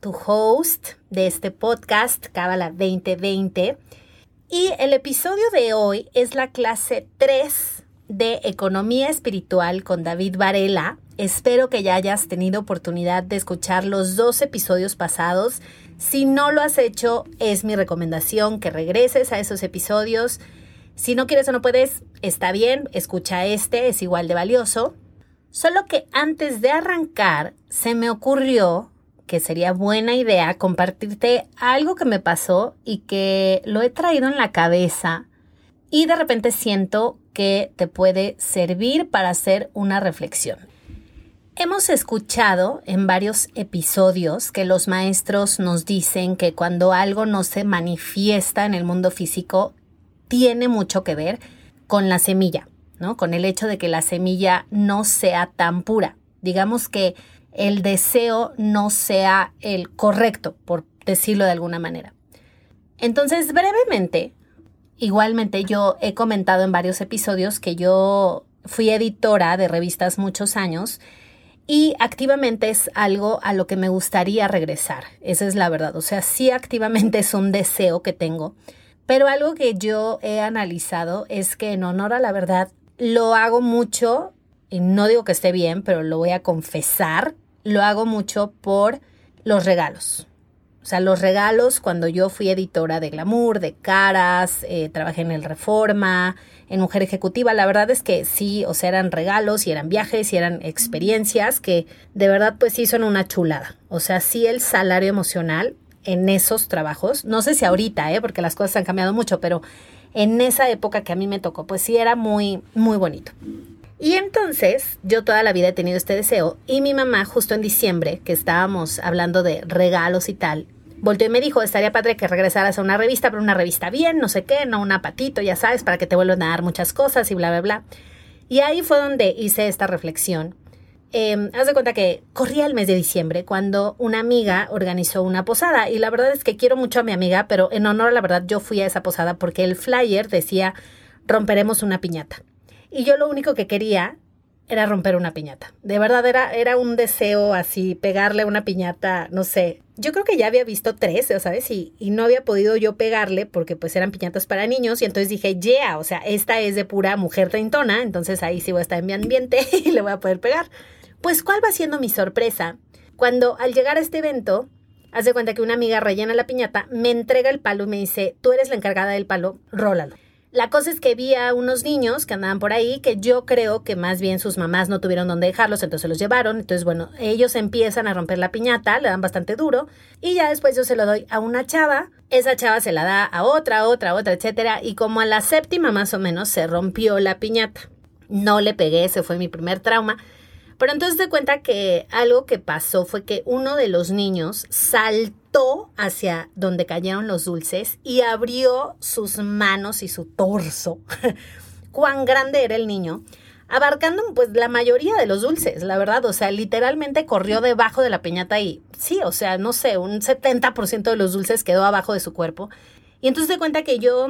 tu host de este podcast Cábala 2020. Y el episodio de hoy es la clase 3 de Economía Espiritual con David Varela. Espero que ya hayas tenido oportunidad de escuchar los dos episodios pasados. Si no lo has hecho, es mi recomendación que regreses a esos episodios. Si no quieres o no puedes, está bien, escucha este, es igual de valioso. Solo que antes de arrancar, se me ocurrió que sería buena idea compartirte algo que me pasó y que lo he traído en la cabeza y de repente siento que te puede servir para hacer una reflexión. Hemos escuchado en varios episodios que los maestros nos dicen que cuando algo no se manifiesta en el mundo físico, tiene mucho que ver con la semilla, ¿no? Con el hecho de que la semilla no sea tan pura. Digamos que el deseo no sea el correcto, por decirlo de alguna manera. Entonces, brevemente, igualmente yo he comentado en varios episodios que yo fui editora de revistas muchos años y activamente es algo a lo que me gustaría regresar. Esa es la verdad. O sea, sí activamente es un deseo que tengo. Pero algo que yo he analizado es que en honor a la verdad lo hago mucho, y no digo que esté bien, pero lo voy a confesar, lo hago mucho por los regalos. O sea, los regalos cuando yo fui editora de Glamour, de Caras, eh, trabajé en el Reforma, en Mujer Ejecutiva, la verdad es que sí, o sea, eran regalos y eran viajes y eran experiencias que de verdad pues sí son una chulada. O sea, sí el salario emocional en esos trabajos, no sé si ahorita, ¿eh? porque las cosas han cambiado mucho, pero en esa época que a mí me tocó, pues sí era muy, muy bonito. Y entonces yo toda la vida he tenido este deseo y mi mamá justo en diciembre, que estábamos hablando de regalos y tal, volteó y me dijo, estaría padre que regresaras a una revista, pero una revista bien, no sé qué, no una patito, ya sabes, para que te vuelvan a dar muchas cosas y bla, bla, bla. Y ahí fue donde hice esta reflexión. Eh, haz de cuenta que corría el mes de diciembre cuando una amiga organizó una posada y la verdad es que quiero mucho a mi amiga, pero en honor a la verdad yo fui a esa posada porque el flyer decía romperemos una piñata. Y yo lo único que quería era romper una piñata. De verdad era, era un deseo así, pegarle una piñata, no sé. Yo creo que ya había visto tres, ¿sabes? Y, y no había podido yo pegarle porque pues eran piñatas para niños y entonces dije, yeah, o sea, esta es de pura mujer treintona, entonces ahí sí voy a estar en mi ambiente y le voy a poder pegar. Pues cuál va siendo mi sorpresa cuando al llegar a este evento, hace cuenta que una amiga rellena la piñata, me entrega el palo y me dice, tú eres la encargada del palo, rólalo. La cosa es que vi a unos niños que andaban por ahí que yo creo que más bien sus mamás no tuvieron dónde dejarlos, entonces los llevaron. Entonces, bueno, ellos empiezan a romper la piñata, le dan bastante duro y ya después yo se lo doy a una chava. Esa chava se la da a otra, otra, otra, etcétera. Y como a la séptima más o menos se rompió la piñata. No le pegué, ese fue mi primer trauma. Pero entonces te cuenta que algo que pasó fue que uno de los niños saltó hacia donde cayeron los dulces y abrió sus manos y su torso. Cuán grande era el niño, abarcando pues la mayoría de los dulces, la verdad, o sea, literalmente corrió debajo de la piñata y sí, o sea, no sé, un 70% de los dulces quedó abajo de su cuerpo. Y entonces te cuenta que yo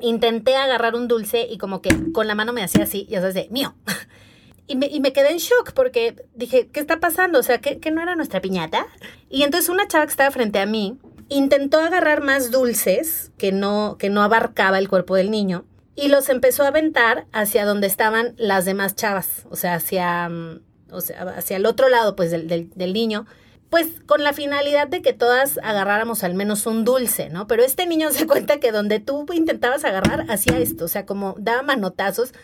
intenté agarrar un dulce y como que con la mano me hacía así, ya sabes, de mío. Y me, y me, quedé en shock porque dije, ¿qué está pasando? O sea, ¿que, ¿que, no era nuestra piñata? Y entonces una chava que estaba frente a mí intentó agarrar más dulces que no, que no abarcaba el cuerpo del niño y los empezó a aventar hacia donde estaban las demás chavas, o sea, hacia, o sea, hacia el otro lado pues del, del, del niño pues con la finalidad de que todas agarráramos al menos un dulce, ¿no? Pero este niño se cuenta que donde tú intentabas agarrar hacía esto, o sea, como daba manotazos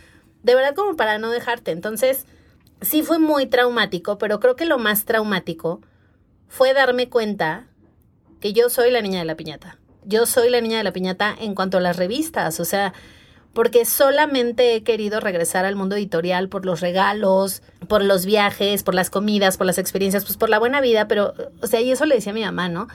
de verdad como para no dejarte. Entonces, sí fue muy traumático, pero creo que lo más traumático fue darme cuenta que yo soy la niña de la piñata. Yo soy la niña de la piñata en cuanto a las revistas, o sea, porque solamente he querido regresar al mundo editorial por los regalos, por los viajes, por las comidas, por las experiencias, pues por la buena vida, pero, o sea, y eso le decía a mi mamá, ¿no?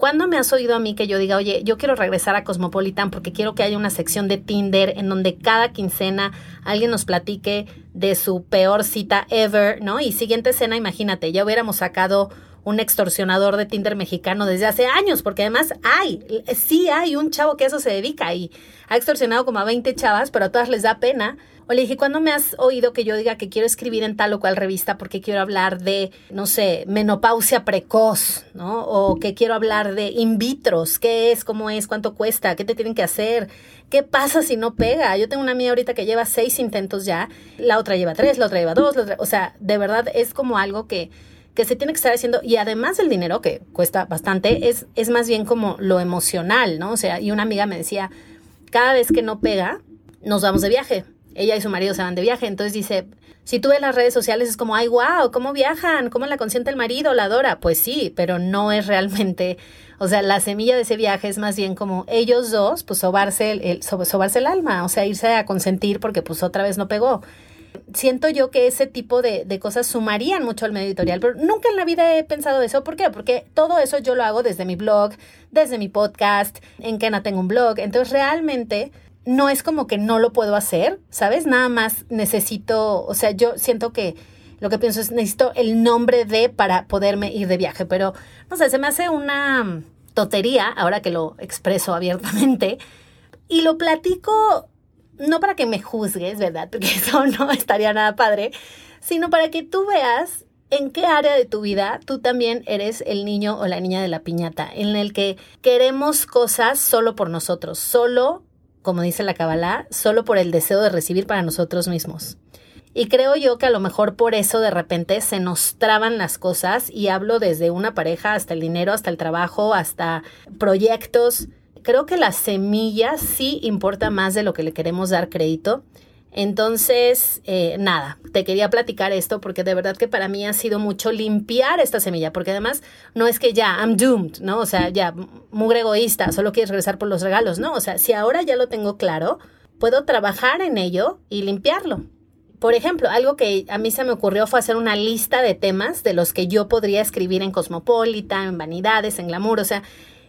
¿Cuándo me has oído a mí que yo diga, oye, yo quiero regresar a Cosmopolitan porque quiero que haya una sección de Tinder en donde cada quincena alguien nos platique de su peor cita ever, ¿no? Y siguiente cena, imagínate, ya hubiéramos sacado un extorsionador de Tinder mexicano desde hace años, porque además hay, sí hay un chavo que eso se dedica y ha extorsionado como a 20 chavas, pero a todas les da pena. O le dije, ¿cuándo me has oído que yo diga que quiero escribir en tal o cual revista porque quiero hablar de, no sé, menopausia precoz, ¿no? O que quiero hablar de in vitros, qué es, cómo es, cuánto cuesta, qué te tienen que hacer, qué pasa si no pega. Yo tengo una amiga ahorita que lleva seis intentos ya, la otra lleva tres, la otra lleva dos, la otra, o sea, de verdad es como algo que que se tiene que estar haciendo, y además del dinero, que cuesta bastante, es, es más bien como lo emocional, ¿no? O sea, y una amiga me decía, cada vez que no pega, nos vamos de viaje. Ella y su marido se van de viaje, entonces dice, si tú ves las redes sociales es como, ay, wow, ¿cómo viajan? ¿Cómo la consiente el marido, la adora? Pues sí, pero no es realmente, o sea, la semilla de ese viaje es más bien como ellos dos, pues sobarse el, sobarse el alma, o sea, irse a consentir porque pues otra vez no pegó siento yo que ese tipo de, cosas sumarían mucho al medio editorial, pero nunca en la vida he pensado eso. ¿Por qué? Porque todo eso yo lo hago desde mi blog, desde mi podcast, en Kena tengo un blog. Entonces realmente no es como que no lo puedo hacer, ¿sabes? Nada más necesito, o sea, yo siento que lo que pienso es necesito el nombre de para poderme ir de viaje, pero no sé, se me hace una totería ahora que lo expreso abiertamente y lo platico no para que me juzgues, ¿verdad? Porque eso no estaría nada padre, sino para que tú veas en qué área de tu vida tú también eres el niño o la niña de la piñata, en el que queremos cosas solo por nosotros, solo, como dice la Kabbalah, solo por el deseo de recibir para nosotros mismos. Y creo yo que a lo mejor por eso de repente se nos traban las cosas y hablo desde una pareja hasta el dinero, hasta el trabajo, hasta proyectos creo que la semilla sí importa más de lo que le queremos dar crédito. Entonces, eh, nada, te quería platicar esto porque de verdad que para mí ha sido mucho limpiar esta semilla, porque además no es que ya, I'm doomed, ¿no? O sea, ya, mugre egoísta, solo quieres regresar por los regalos, ¿no? O sea, si ahora ya lo tengo claro, puedo trabajar en ello y limpiarlo. Por ejemplo, algo que a mí se me ocurrió fue hacer una lista de temas de los que yo podría escribir en Cosmopolitan, en Vanidades, en Glamour, o sea,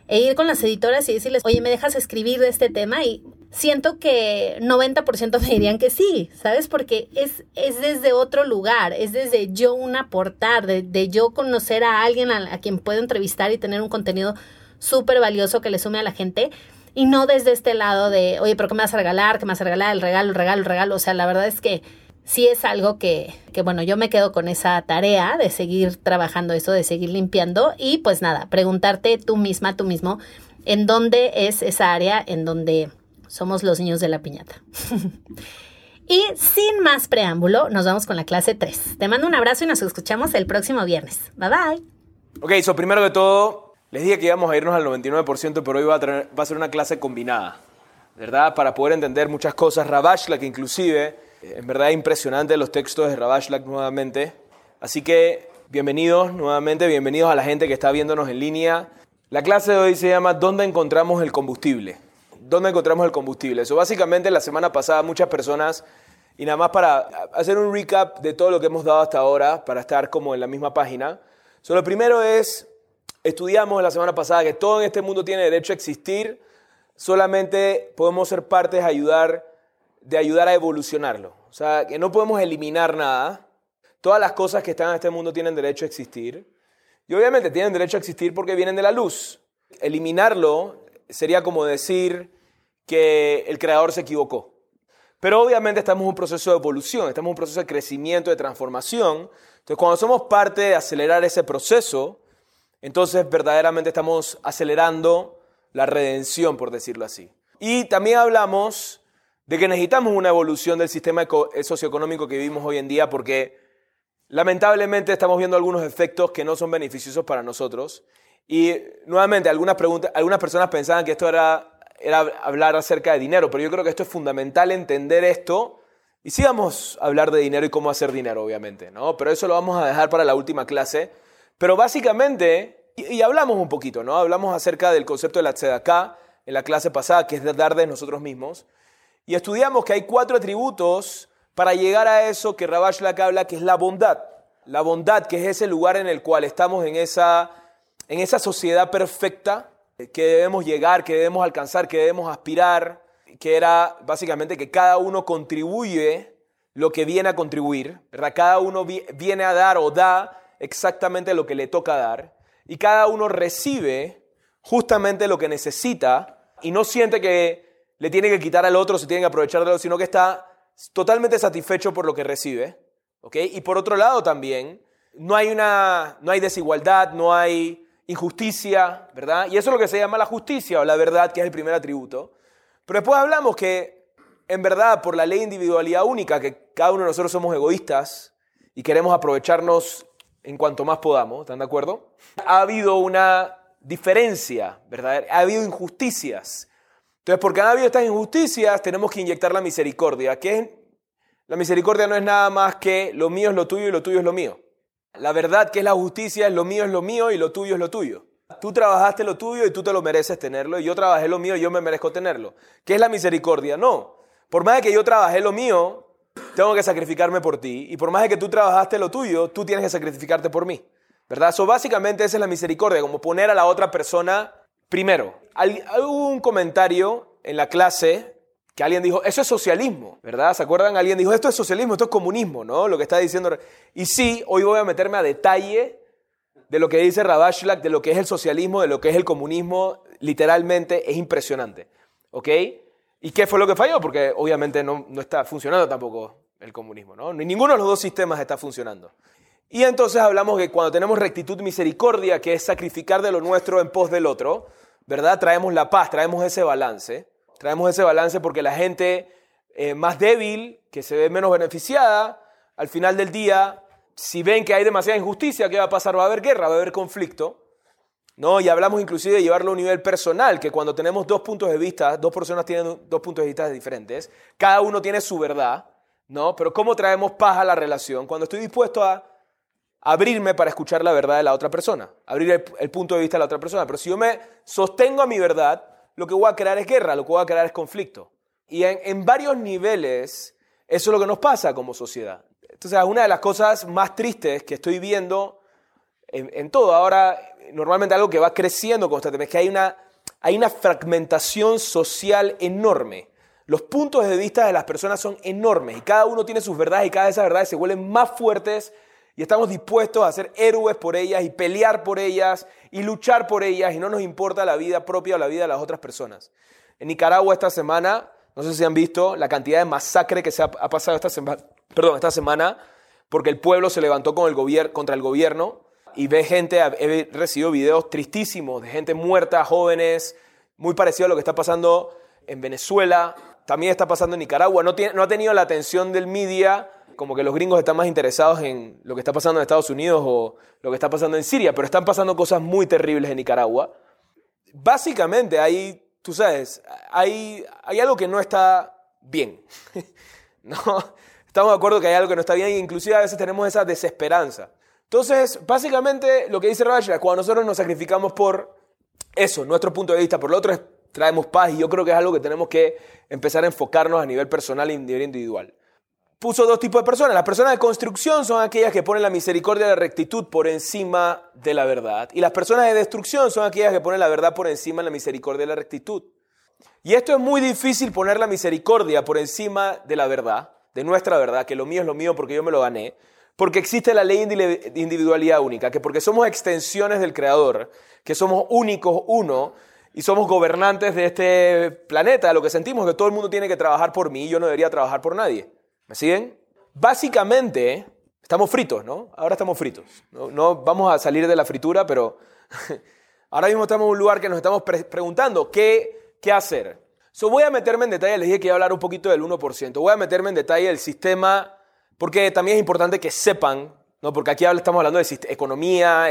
e ir con las editoras y decirles, oye, ¿me dejas escribir de este tema? Y siento que 90% me dirían que sí, ¿sabes? Porque es, es desde otro lugar, es desde yo un aportar, de, yo conocer a alguien a, quien puedo entrevistar y tener un contenido súper valioso que le sume a la gente. Y no desde este lado de, oye, pero ¿qué me vas a regalar? ¿Qué me vas a regalar? El regalo, el regalo, el regalo. O sea, la verdad es que sí es algo que, que, bueno, yo me quedo con esa tarea de seguir trabajando eso, de seguir limpiando y pues nada, preguntarte tú misma, tú mismo, en dónde es esa área en donde somos los niños de la piñata. y sin más preámbulo, nos vamos con la clase 3. Te mando un abrazo y nos escuchamos el próximo viernes. Bye bye. Ok, so primero de todo, les dije que íbamos a irnos al 99%, pero hoy va a, va a ser una clase combinada, ¿verdad? Para poder entender muchas cosas. Rabash, la que inclusive en verdad impresionante los textos de Rabashlak nuevamente. Así que bienvenidos nuevamente, bienvenidos a la gente que está viéndonos en línea. La clase de hoy se llama ¿Dónde encontramos el combustible? ¿Dónde encontramos el combustible? Eso básicamente la semana pasada muchas personas, y nada más para hacer un recap de todo lo que hemos dado hasta ahora, para estar como en la misma página. So, lo primero es, estudiamos la semana pasada que todo en este mundo tiene derecho a existir, solamente podemos ser partes, ayudar de ayudar a evolucionarlo. O sea, que no podemos eliminar nada. Todas las cosas que están en este mundo tienen derecho a existir. Y obviamente tienen derecho a existir porque vienen de la luz. Eliminarlo sería como decir que el creador se equivocó. Pero obviamente estamos en un proceso de evolución, estamos en un proceso de crecimiento, de transformación. Entonces, cuando somos parte de acelerar ese proceso, entonces verdaderamente estamos acelerando la redención, por decirlo así. Y también hablamos de que necesitamos una evolución del sistema eh, socioeconómico que vivimos hoy en día porque lamentablemente estamos viendo algunos efectos que no son beneficiosos para nosotros. Y nuevamente, algunas, preguntas, algunas personas pensaban que esto era, era hablar acerca de dinero, pero yo creo que esto es fundamental entender esto. Y sí vamos a hablar de dinero y cómo hacer dinero, obviamente, ¿no? Pero eso lo vamos a dejar para la última clase. Pero básicamente, y, hablamos un poquito, ¿no? Hablamos acerca del concepto de la tzedakah en la clase pasada, que es de dar de nosotros mismos. Y estudiamos que hay cuatro atributos para llegar a eso que Rabash Lak habla, que es la bondad. La bondad, que es ese lugar en el cual estamos en esa, en esa sociedad perfecta que debemos llegar, que debemos alcanzar, que debemos aspirar, que era básicamente que cada uno contribuye lo que viene a contribuir, ¿verdad? Cada uno viene a dar o da exactamente lo que le toca dar y cada uno recibe justamente lo que necesita y no siente que le tiene que quitar al otro, se tiene que aprovechar de algo, sino que está totalmente satisfecho por lo que recibe, ¿ok? Y por otro lado también, no hay, una, no hay desigualdad, no hay injusticia, ¿verdad? Y eso es lo que se llama la justicia o la verdad, que es el primer atributo. Pero después hablamos que, en verdad, por la ley individualidad única, que cada uno de nosotros somos egoístas y queremos aprovecharnos en cuanto más podamos, ¿están de acuerdo? Ha habido una diferencia, ¿verdad? Ha habido injusticias. Entonces, porque han habido estas injusticias, tenemos que inyectar la misericordia, que la misericordia no es nada más que lo mío es lo tuyo y lo tuyo es lo mío. La verdad que es la justicia es lo mío es lo mío y lo tuyo es lo tuyo. Tú trabajaste lo tuyo y tú te lo mereces tenerlo, y yo trabajé lo mío y yo me merezco tenerlo. ¿Qué es la misericordia? No. Por más de que yo trabajé lo mío, tengo que sacrificarme por ti. Y por más de que tú trabajaste lo tuyo, tú tienes que sacrificarte por mí. ¿Verdad? Eso básicamente esa es la misericordia, como poner a la otra persona primero. Hubo un comentario en la clase que alguien dijo, eso es socialismo, ¿verdad? ¿Se acuerdan? Alguien dijo, esto es socialismo, esto es comunismo, ¿no? Lo que está diciendo. Y sí, hoy voy a meterme a detalle de lo que dice Rabashlak, de lo que es el socialismo, de lo que es el comunismo, literalmente es impresionante, ¿ok? ¿Y qué fue lo que falló? Porque obviamente no, no está funcionando tampoco el comunismo, ¿no? Ni ninguno de los dos sistemas está funcionando. Y entonces hablamos que cuando tenemos rectitud misericordia, que es sacrificar de lo nuestro en pos del otro, ¿verdad? Traemos la paz, traemos ese balance. Traemos ese balance porque la gente eh, más débil, que se ve menos beneficiada, al final del día, si ven que hay demasiada injusticia, ¿qué va a pasar? Va a haber guerra, va a haber conflicto. ¿no? Y hablamos inclusive de llevarlo a un nivel personal, que cuando tenemos dos puntos de vista, dos personas tienen dos puntos de vista diferentes, cada uno tiene su verdad, ¿no? Pero ¿cómo traemos paz a la relación? Cuando estoy dispuesto a abrirme para escuchar la verdad de la otra persona, abrir el, punto de vista de la otra persona. Pero si yo me sostengo a mi verdad, lo que voy a crear es guerra, lo que voy a crear es conflicto. Y en, varios niveles, eso es lo que nos pasa como sociedad. Entonces, una de las cosas más tristes que estoy viendo en, todo, ahora, normalmente algo que va creciendo constantemente, es que hay una, hay una fragmentación social enorme. Los puntos de vista de las personas son enormes y cada uno tiene sus verdades y cada vez esas verdades se vuelven más fuertes y estamos dispuestos a ser héroes por ellas y pelear por ellas y luchar por ellas y no nos importa la vida propia o la vida de las otras personas. En Nicaragua esta semana, no sé si han visto la cantidad de masacre que se ha, pasado esta semana, perdón, esta semana, porque el pueblo se levantó con el contra el gobierno y ve gente, he recibido videos tristísimos de gente muerta, jóvenes, muy parecido a lo que está pasando en Venezuela, también está pasando en Nicaragua, no, no ha tenido la atención del media como que los gringos están más interesados en lo que está pasando en Estados Unidos o lo que está pasando en Siria, pero están pasando cosas muy terribles en Nicaragua. Básicamente hay, tú sabes, hay, hay algo que no está bien. ¿No? Estamos de acuerdo que hay algo que no está bien inclusive a veces tenemos esa desesperanza. Entonces, básicamente lo que dice Rashi es cuando nosotros nos sacrificamos por eso, nuestro punto de vista, por lo otro traemos paz y yo creo que es algo que tenemos que empezar a enfocarnos a nivel personal e individual puso dos tipos de personas. Las personas de construcción son aquellas que ponen la misericordia y la rectitud por encima de la verdad. Y las personas de destrucción son aquellas que ponen la verdad por encima de la misericordia y la rectitud. Y esto es muy difícil poner la misericordia por encima de la verdad, de nuestra verdad, que lo mío es lo mío porque yo me lo gané, porque existe la ley de individualidad única, que porque somos extensiones del Creador, que somos únicos uno y somos gobernantes de este planeta, lo que sentimos es que todo el mundo tiene que trabajar por mí y yo no debería trabajar por nadie. ¿Me siguen? Básicamente, estamos fritos, ¿no? Ahora estamos fritos. No, vamos a salir de la fritura, pero ahora mismo estamos en un lugar que nos estamos preguntando qué, qué hacer. So, voy a meterme en detalle, les dije que iba a hablar un poquito del 1%. Voy a meterme en detalle del sistema, porque también es importante que sepan, ¿no? porque aquí estamos hablando de economía,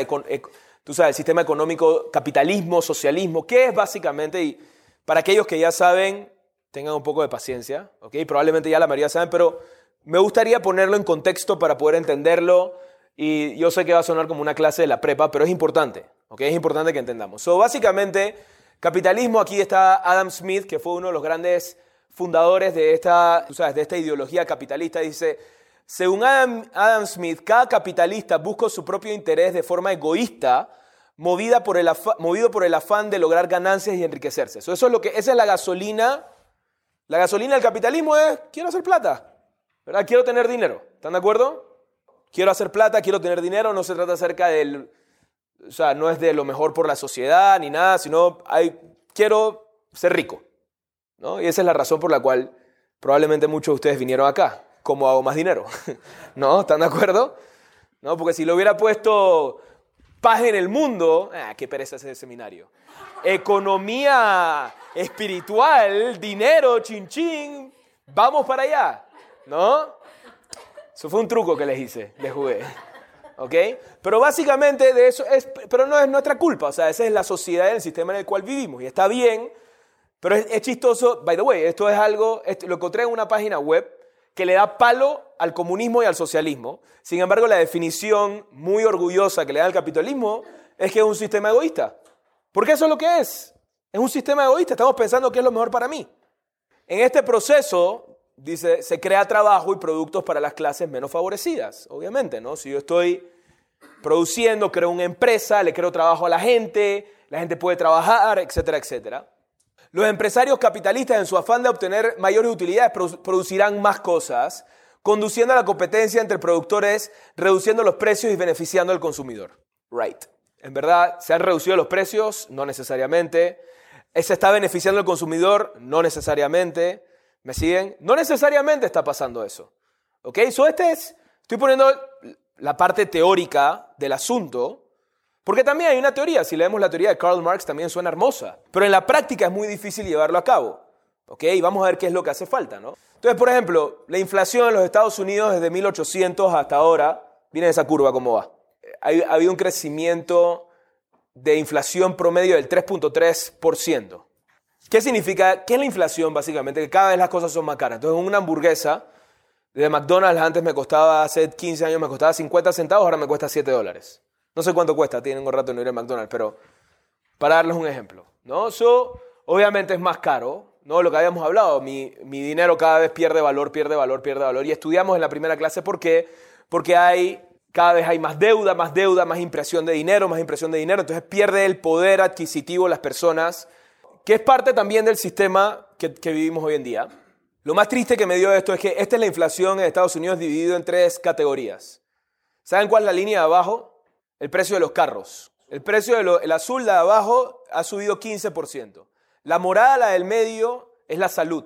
tú sabes, el sistema económico, capitalismo, socialismo, ¿qué es básicamente? Y para aquellos que ya saben, tengan un poco de paciencia, ¿ok? Probablemente ya la mayoría saben, pero me gustaría ponerlo en contexto para poder entenderlo y yo sé que va a sonar como una clase de la prepa, pero es importante, ¿ok? Es importante que entendamos. So, básicamente, capitalismo, aquí está Adam Smith, que fue uno de los grandes fundadores de esta, sabes, de esta ideología capitalista, dice, según Adam, Smith, cada capitalista busca su propio interés de forma egoísta, movida por el movido por el afán de lograr ganancias y enriquecerse. Eso, es lo que, esa es la gasolina. La gasolina del capitalismo es, quiero hacer plata, ¿verdad? Quiero tener dinero. ¿Están de acuerdo? Quiero hacer plata, quiero tener dinero, no se trata acerca del, o sea, no es de lo mejor por la sociedad ni nada, sino hay, quiero ser rico. ¿no? Y esa es la razón por la cual probablemente muchos de ustedes vinieron acá. ¿Cómo hago más dinero? ¿No? ¿Están de acuerdo? ¿No? Porque si lo hubiera puesto paz en el mundo, ah, qué pereza ese seminario. Economía espiritual, dinero, chin chin, vamos para allá, ¿no? Eso fue un truco que les hice, les jugué. ¿Ok? Pero básicamente de eso es, pero no es nuestra culpa, o sea, esa es la sociedad el sistema en el cual vivimos y está bien, pero es, chistoso, by the way, esto es algo, lo encontré en una página web que le da palo al comunismo y al socialismo. Sin embargo, la definición muy orgullosa que le da al capitalismo es que es un sistema egoísta. Porque eso es lo que es. Es un sistema egoísta. Estamos pensando qué es lo mejor para mí. En este proceso, dice, se crea trabajo y productos para las clases menos favorecidas. Obviamente, ¿no? Si yo estoy produciendo, creo una empresa, le creo trabajo a la gente, la gente puede trabajar, etcétera, etcétera. Los empresarios capitalistas, en su afán de obtener mayores utilidades, producirán más cosas, conduciendo a la competencia entre productores, reduciendo los precios y beneficiando al consumidor. Right. En verdad, ¿se han reducido los precios? No necesariamente. ¿Se está beneficiando al consumidor? No necesariamente. ¿Me siguen? No necesariamente está pasando eso. ¿Ok? So este es, estoy poniendo la parte teórica del asunto, porque también hay una teoría, si leemos la teoría de Karl Marx también suena hermosa, pero en la práctica es muy difícil llevarlo a cabo. ¿Ok? Y vamos a ver qué es lo que hace falta, ¿no? Entonces, por ejemplo, la inflación en los Estados Unidos desde 1800 hasta ahora, miren esa curva cómo va. Ha habido un crecimiento de inflación promedio del 3.3%. ¿Qué significa? ¿Qué es la inflación básicamente? Que cada vez las cosas son más caras. Entonces, una hamburguesa de McDonald's antes me costaba, hace 15 años me costaba 50 centavos, ahora me cuesta 7 dólares. No sé cuánto cuesta, tienen un rato de no ir a McDonald's, pero para darles un ejemplo, ¿no? Eso obviamente es más caro, ¿no? Lo que habíamos hablado, mi, mi, dinero cada vez pierde valor, pierde valor, pierde valor. Y estudiamos en la primera clase por qué, porque hay, cada vez hay más deuda, más deuda, más impresión de dinero, más impresión de dinero, entonces pierde el poder adquisitivo las personas, que es parte también del sistema que, que vivimos hoy en día. Lo más triste que me dio esto es que esta es la inflación en Estados Unidos dividido en tres categorías. ¿Saben cuál es la línea de abajo? El precio de los carros. El precio del azul de abajo ha subido 15%. La morada, la del medio, es la salud.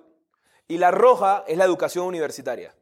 Y la roja es la educación universitaria.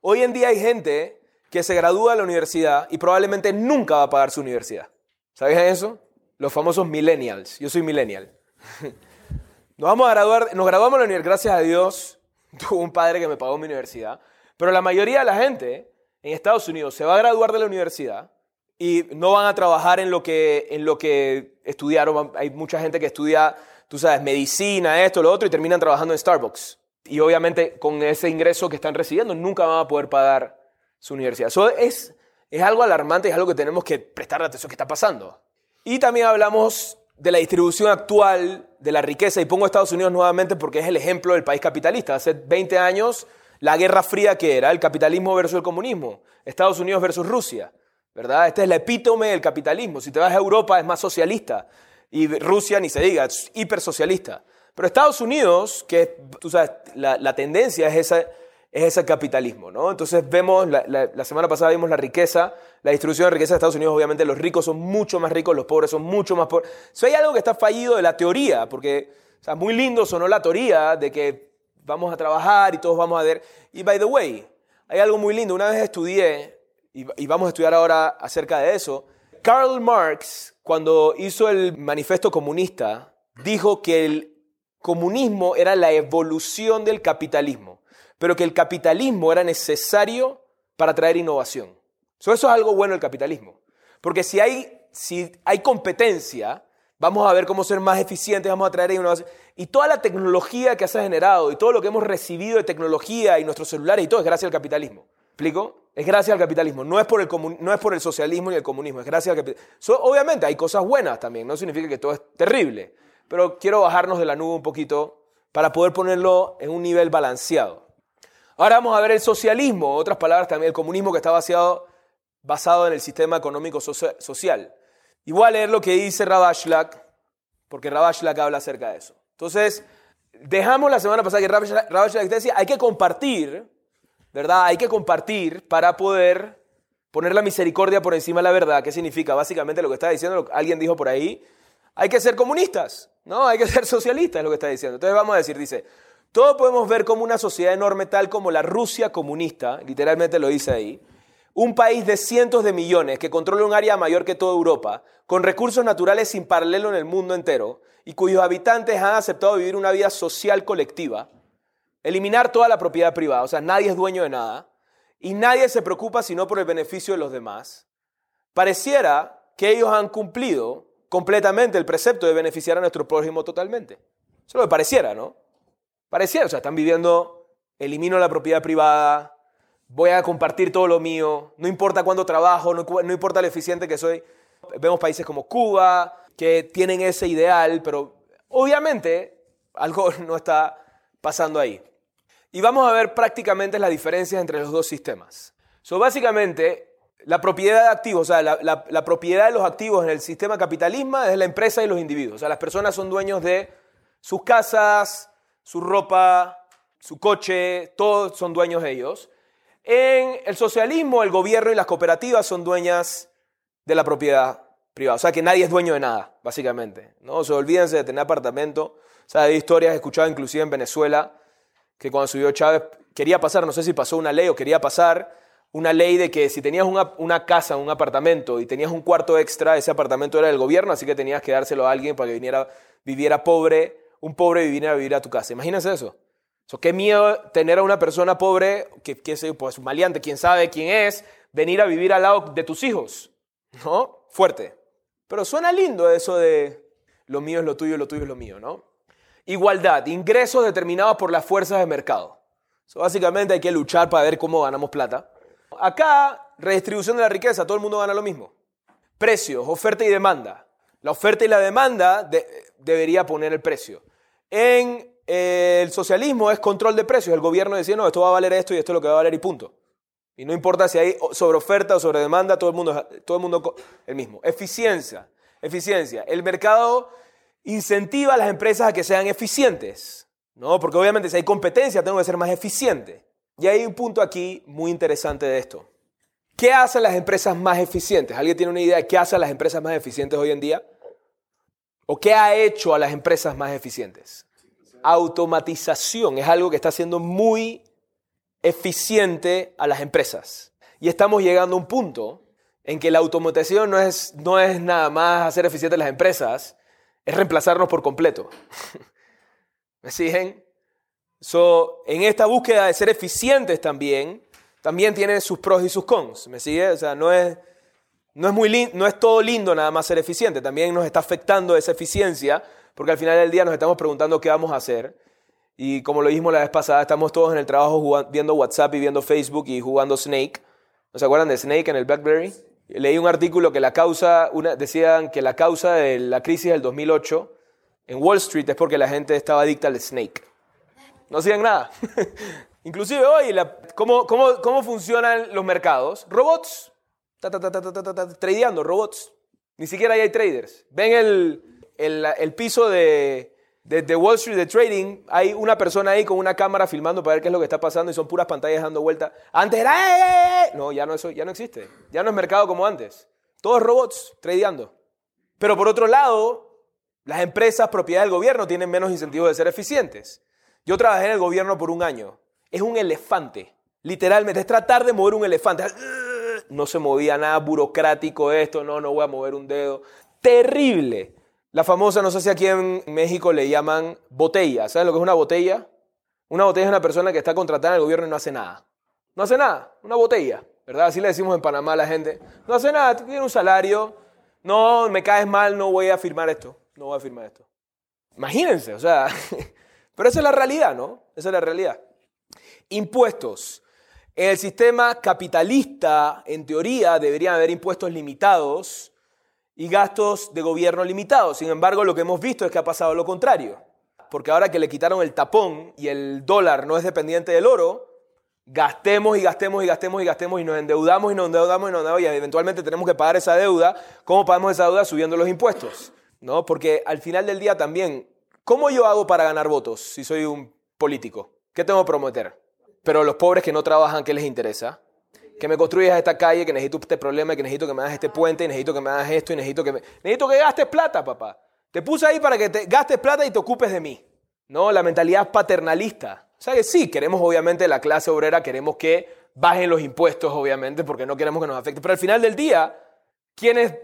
Hoy en día hay gente que se gradúa de la universidad y probablemente nunca va a pagar su universidad. ¿Sabían eso? Los famosos millennials. Yo soy millennial. Nos vamos a graduar, nos graduamos de la universidad, gracias a Dios. Tuve un padre que me pagó mi universidad. Pero la mayoría de la gente en Estados Unidos se va a graduar de la universidad y no van a trabajar en lo que, en lo que estudiaron. Hay mucha gente que estudia, tú sabes, medicina, esto, lo otro, y terminan trabajando en Starbucks. Y obviamente con ese ingreso que están recibiendo nunca van a poder pagar su universidad. Eso es, es algo alarmante, es algo que tenemos que prestar atención que está pasando. Y también hablamos de la distribución actual de la riqueza, y pongo Estados Unidos nuevamente porque es el ejemplo del país capitalista. Hace 20 años, la Guerra Fría que era, el capitalismo versus el comunismo, Estados Unidos versus Rusia. ¿verdad? Este es el epítome del capitalismo. Si te vas a Europa es más socialista y Rusia ni se diga, es hipersocialista. Pero Estados Unidos, que tú sabes, la, tendencia es esa, es ese capitalismo, ¿no? Entonces vemos, la, semana pasada vimos la riqueza, la distribución de riqueza de Estados Unidos, obviamente los ricos son mucho más ricos, los pobres son mucho más pobres. Hay algo que está fallido de la teoría, porque, o sea, muy lindo sonó la teoría de que vamos a trabajar y todos vamos a ver. Y by the way, hay algo muy lindo, una vez estudié y, vamos a estudiar ahora acerca de eso. Karl Marx, cuando hizo el manifiesto comunista, dijo que el comunismo era la evolución del capitalismo, pero que el capitalismo era necesario para traer innovación. eso es algo bueno del capitalismo, porque si hay, si hay competencia, vamos a ver cómo ser más eficientes, vamos a traer innovación. Y toda la tecnología que se ha generado y todo lo que hemos recibido de tecnología y nuestros celulares y todo es gracias al capitalismo. ¿Explico? Es gracias al capitalismo, no es por el, no es por el socialismo y el comunismo, es gracias al capitalismo. obviamente hay cosas buenas también, no significa que todo es terrible, pero quiero bajarnos de la nube un poquito para poder ponerlo en un nivel balanceado. Ahora vamos a ver el socialismo, otras palabras también, el comunismo que está basado, basado en el sistema económico social. Y voy a leer lo que dice Rabashlak, porque Rabashlak habla acerca de eso. Entonces, dejamos la semana pasada que Rabashlak decía, hay que compartir, ¿verdad? Hay que compartir para poder poner la misericordia por encima de la verdad. ¿Qué significa? Básicamente lo que está diciendo, alguien dijo por ahí, hay que ser comunistas, ¿no? Hay que ser socialistas, es lo que está diciendo. Entonces vamos a decir, dice, todo podemos ver como una sociedad enorme tal como la Rusia comunista, literalmente lo dice ahí, un país de cientos de millones que controla un área mayor que toda Europa, con recursos naturales sin paralelo en el mundo entero y cuyos habitantes han aceptado vivir una vida social colectiva, eliminar toda la propiedad privada, o sea, nadie es dueño de nada, y nadie se preocupa sino por el beneficio de los demás, pareciera que ellos han cumplido completamente el precepto de beneficiar a nuestro prójimo totalmente. Eso es lo que pareciera, ¿no? Pareciera, o sea, están viviendo, elimino la propiedad privada, voy a compartir todo lo mío, no importa cuándo trabajo, no, importa lo eficiente que soy. Vemos países como Cuba que tienen ese ideal, pero obviamente algo no está pasando ahí. Y vamos a ver prácticamente las diferencias entre los dos sistemas. So, básicamente, la propiedad de activos, o sea, la, propiedad de los activos en el sistema capitalismo es la empresa y los individuos. O sea, las personas son dueños de sus casas, su ropa, su coche, todos son dueños de ellos. En el socialismo, el gobierno y las cooperativas son dueñas de la propiedad privada. O sea que nadie es dueño de nada, básicamente. ¿no? Se olvídense de tener apartamento. O sea, hay historias escuchadas inclusive en Venezuela que cuando subió Chávez quería pasar, no sé si pasó una ley o quería pasar una ley de que si tenías una, casa, un apartamento y tenías un cuarto extra, ese apartamento era del gobierno, así que tenías que dárselo a alguien para que viniera, viviera pobre un pobre viniera a vivir a tu casa. Imagínense eso. qué miedo tener a una persona pobre, que, es pues, maleante, quién sabe quién es, venir a vivir al lado de tus hijos. ¿No? Fuerte. Pero suena lindo eso de lo mío es lo tuyo lo tuyo es lo mío, ¿no? Igualdad, ingresos determinados por las fuerzas de mercado. básicamente hay que luchar para ver cómo ganamos plata. Acá, redistribución de la riqueza, todo el mundo gana lo mismo. Precios, oferta y demanda. La oferta y la demanda debería poner el precio. En eh, el socialismo es control de precios. El gobierno decía, no, esto va a valer esto y esto es lo que va a valer y punto. Y no importa si hay sobre oferta o sobre demanda, todo el mundo, todo el mundo el mismo. Eficiencia, eficiencia. El mercado incentiva a las empresas a que sean eficientes, ¿no? Porque obviamente si hay competencia tengo que ser más eficiente. Y hay un punto aquí muy interesante de esto. ¿Qué hacen las empresas más eficientes? ¿Alguien tiene una idea de qué hacen las empresas más eficientes hoy en día? ¿O qué ha hecho a las empresas más eficientes? Automatización es algo que está siendo muy eficiente a las empresas. Y estamos llegando a un punto en que la automatización no es, no es nada más hacer eficientes las empresas, es reemplazarnos por completo. ¿Me siguen? So, en esta búsqueda de ser eficientes también, también tiene sus pros y sus cons. ¿Me sigue? O sea, no es, no es, muy no es todo lindo nada más ser eficiente, también nos está afectando esa eficiencia, porque al final del día nos estamos preguntando qué vamos a hacer. Y como lo dijimos la vez pasada, estamos todos en el trabajo viendo WhatsApp y viendo Facebook y jugando Snake. ¿No se acuerdan de Snake en el BlackBerry? Leí un artículo que la causa, decían que la causa de la crisis del 2008 en Wall Street es porque la gente estaba adicta al Snake. No hacían nada. Inclusive hoy, ¿cómo, funcionan los mercados? Robots tradeando robots. Ni siquiera hay traders. Ven el piso de, de, Wall Street de trading. Hay una persona ahí con una cámara filmando para ver qué es lo que está pasando y son puras pantallas dando vuelta. Antes era... ¡Eh, eh, eh! No, ya no, eso, ya no existe. Ya no es mercado como antes. Todos robots tradeando. Pero por otro lado, las empresas propiedad del gobierno tienen menos incentivos de ser eficientes. Yo trabajé en el gobierno por un año. Es un elefante. Literalmente, es tratar de mover un elefante no se movía nada burocrático esto, no, no voy a mover un dedo. Terrible. La famosa, no sé si aquí en México le llaman botella. ¿Saben lo que es una botella? Una botella es una persona que está contratada en el gobierno y no hace nada. No hace nada, una botella, ¿verdad? Así le decimos en Panamá a la gente. No hace nada, tiene un salario. No, me caes mal, no voy a firmar esto. No voy a firmar esto. Imagínense, o sea, pero esa es la realidad, ¿no? Esa es la realidad. Impuestos. En el sistema capitalista, en teoría, deberían haber impuestos limitados y gastos de gobierno limitados. Sin embargo, lo que hemos visto es que ha pasado lo contrario. Porque ahora que le quitaron el tapón y el dólar no es dependiente del oro, gastemos y gastemos y gastemos y gastemos y nos endeudamos y nos endeudamos y nos endeudamos y eventualmente tenemos que pagar esa deuda. ¿Cómo pagamos esa deuda? Subiendo los impuestos. ¿no? Porque al final del día también, ¿cómo yo hago para ganar votos si soy un político? ¿Qué tengo que prometer? Pero los pobres que no trabajan, ¿qué les interesa? Que me construyas esta calle, que necesito este problema, que necesito que me hagas este puente, y necesito que me hagas esto, y necesito que me... Necesito que gastes plata, papá. Te puse ahí para que te gastes plata y te ocupes de mí. No, la mentalidad paternalista. O sea que sí, queremos obviamente la clase obrera, queremos que bajen los impuestos, obviamente, porque no queremos que nos afecte. Pero al final del día, ¿quiénes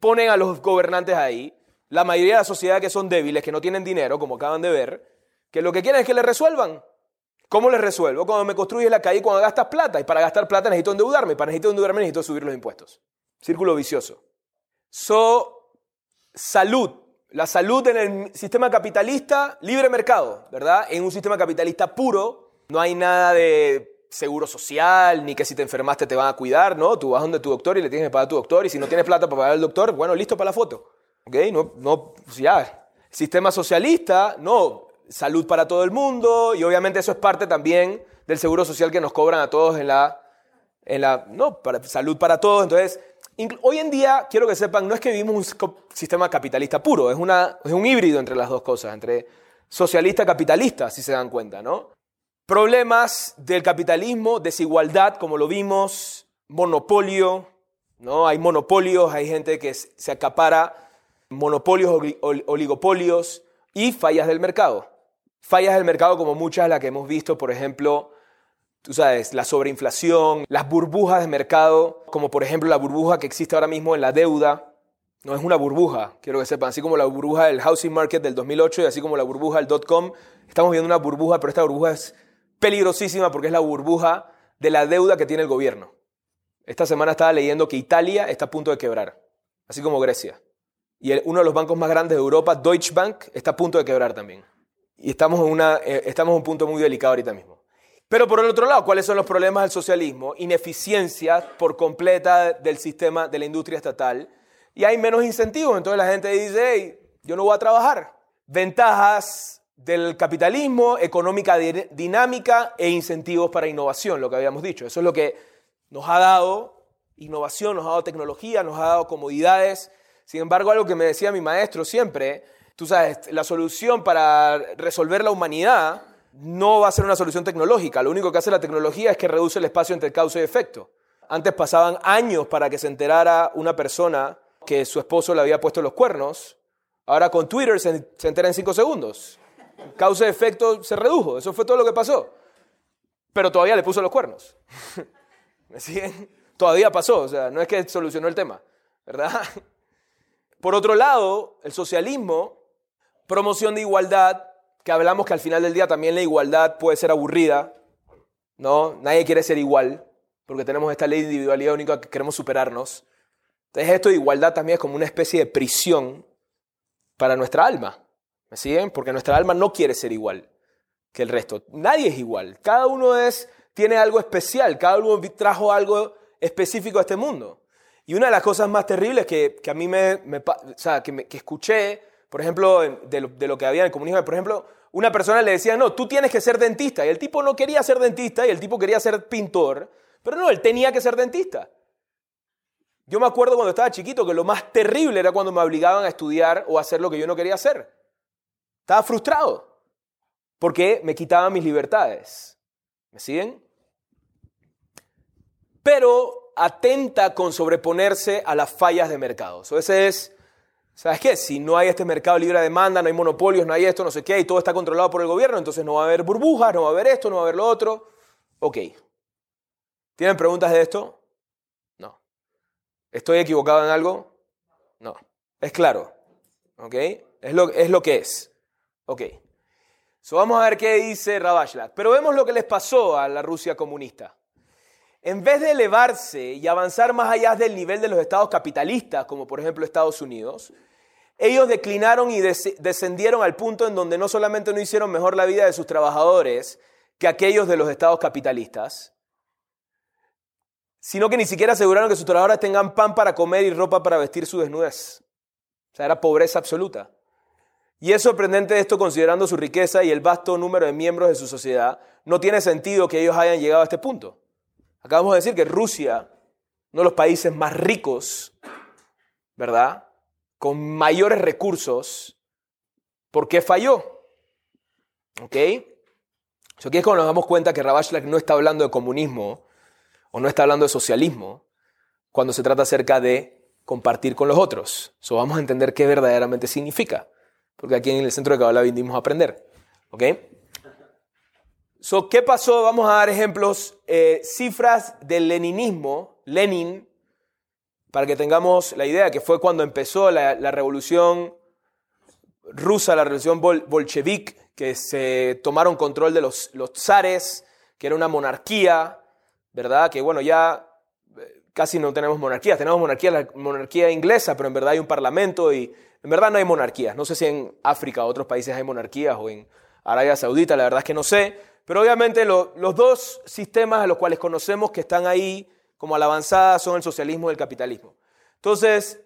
ponen a los gobernantes ahí? La mayoría de la sociedad que son débiles, que no tienen dinero, como acaban de ver, que lo que quieren es que les resuelvan. ¿Cómo les resuelvo? Cuando me construyes la calle, cuando gastas plata. Y para gastar plata necesito endeudarme. Y para necesito endeudarme necesito subir los impuestos. Círculo vicioso. So, salud. La salud en el sistema capitalista, libre mercado, ¿verdad? En un sistema capitalista puro, no hay nada de seguro social, ni que si te enfermaste te van a cuidar, ¿no? Tú vas donde tu doctor y le tienes que pagar a tu doctor, y si no tienes plata para pagar al doctor, bueno, listo para la foto. ¿Ok? No, no, pues ya. Sistema socialista, no, salud para todo el mundo, y obviamente eso es parte también del seguro social que nos cobran a todos en la, en la no, para, salud para todos. Entonces, hoy en día, quiero que sepan, no es que vivimos un sistema capitalista puro, es, una, es un híbrido entre las dos cosas, entre socialista y capitalista, si se dan cuenta, ¿no? Problemas del capitalismo, desigualdad, como lo vimos, monopolio, ¿no? Hay monopolios, hay gente que se acapara monopolios, oligopolios y fallas del mercado. Fallas del mercado como muchas de las que hemos visto, por ejemplo, tú sabes, la sobreinflación, las burbujas de mercado, como por ejemplo la burbuja que existe ahora mismo en la deuda. No es una burbuja, quiero que sepan, así como la burbuja del housing market del 2008 y así como la burbuja del dot-com, estamos viendo una burbuja, pero esta burbuja es peligrosísima porque es la burbuja de la deuda que tiene el gobierno. Esta semana estaba leyendo que Italia está a punto de quebrar, así como Grecia. Y uno de los bancos más grandes de Europa, Deutsche Bank, está a punto de quebrar también. Y estamos en, una, eh, estamos un punto muy delicado ahorita mismo. Pero por el otro lado, ¿cuáles son los problemas del socialismo? Ineficiencia por completa del sistema de la industria estatal. Y hay menos incentivos. Entonces la gente dice, hey, yo no voy a trabajar. Ventajas del capitalismo, económica dinámica e incentivos para innovación, lo que habíamos dicho. Eso es lo que nos ha dado innovación, nos ha dado tecnología, nos ha dado comodidades sin embargo, algo que me decía mi maestro siempre, tú sabes, la solución para resolver la humanidad no va a ser una solución tecnológica. Lo único que hace la tecnología es que reduce el espacio entre causa y efecto. Antes pasaban años para que se enterara una persona que su esposo le había puesto los cuernos. Ahora con Twitter se, entera en cinco segundos. Causa y efecto se redujo. Eso fue todo lo que pasó. Pero todavía le puso los cuernos. ¿Me siguen? Todavía pasó. O sea, no es que solucionó el tema. ¿Verdad? Por otro lado, el socialismo, promoción de igualdad, que hablamos que al final del día también la igualdad puede ser aburrida, ¿no? Nadie quiere ser igual, porque tenemos esta ley de individualidad única que queremos superarnos. Entonces esto de igualdad también es como una especie de prisión para nuestra alma. ¿Me siguen? Porque nuestra alma no quiere ser igual que el resto. Nadie es igual. Cada uno es, tiene algo especial. Cada uno trajo algo específico a este mundo. Y una de las cosas más terribles que, a mí me, o sea, que, escuché, por ejemplo, de lo, que había en el comunismo, por ejemplo, una persona le decía, no, tú tienes que ser dentista. Y el tipo no quería ser dentista y el tipo quería ser pintor, pero no, él tenía que ser dentista. Yo me acuerdo cuando estaba chiquito que lo más terrible era cuando me obligaban a estudiar o a hacer lo que yo no quería hacer. Estaba frustrado porque me quitaban mis libertades. ¿Me siguen? Pero atenta con sobreponerse a las fallas de mercado. So, ese es, ¿sabes qué? Si no hay este mercado libre de demanda, no hay monopolios, no hay esto, no sé qué, y todo está controlado por el gobierno, entonces no va a haber burbujas, no va a haber esto, no va a haber lo otro. Ok. ¿Tienen preguntas de esto? No. ¿Estoy equivocado en algo? No. Es claro. ¿Ok? Es lo, es lo que es. Ok. So, vamos a ver qué dice Rabashlat. Pero vemos lo que les pasó a la Rusia comunista. En vez de elevarse y avanzar más allá del nivel de los estados capitalistas, como por ejemplo Estados Unidos, ellos declinaron y descendieron al punto en donde no solamente no hicieron mejor la vida de sus trabajadores que aquellos de los estados capitalistas, sino que ni siquiera aseguraron que sus trabajadores tengan pan para comer y ropa para vestir su desnudez. O sea, era pobreza absoluta. Y es sorprendente esto considerando su riqueza y el vasto número de miembros de su sociedad. No tiene sentido que ellos hayan llegado a este punto. Acabamos de decir que Rusia, uno de los países más ricos, ¿verdad? Con mayores recursos, ¿por qué falló? ¿Ok? aquí es cuando nos damos cuenta que Ravashlik no está hablando de comunismo o no está hablando de socialismo cuando se trata acerca de compartir con los otros. So, vamos a entender qué verdaderamente significa, porque aquí en el centro de Kabbalah vinimos a aprender. ¿Ok? So, ¿Qué pasó? Vamos a dar ejemplos, eh, cifras del leninismo, Lenin, para que tengamos la idea, que fue cuando empezó la, revolución rusa, la revolución bolchevique, que se tomaron control de los, los zares, que era una monarquía, ¿verdad? Que bueno, ya eh, casi no tenemos monarquías, tenemos monarquía, la monarquía inglesa, pero en verdad hay un parlamento y en verdad no hay monarquías. No sé si en África o otros países hay monarquías o en Arabia Saudita, la verdad es que no sé, pero obviamente los dos sistemas a los cuales conocemos que están ahí como a la avanzada son el socialismo y el capitalismo. Entonces,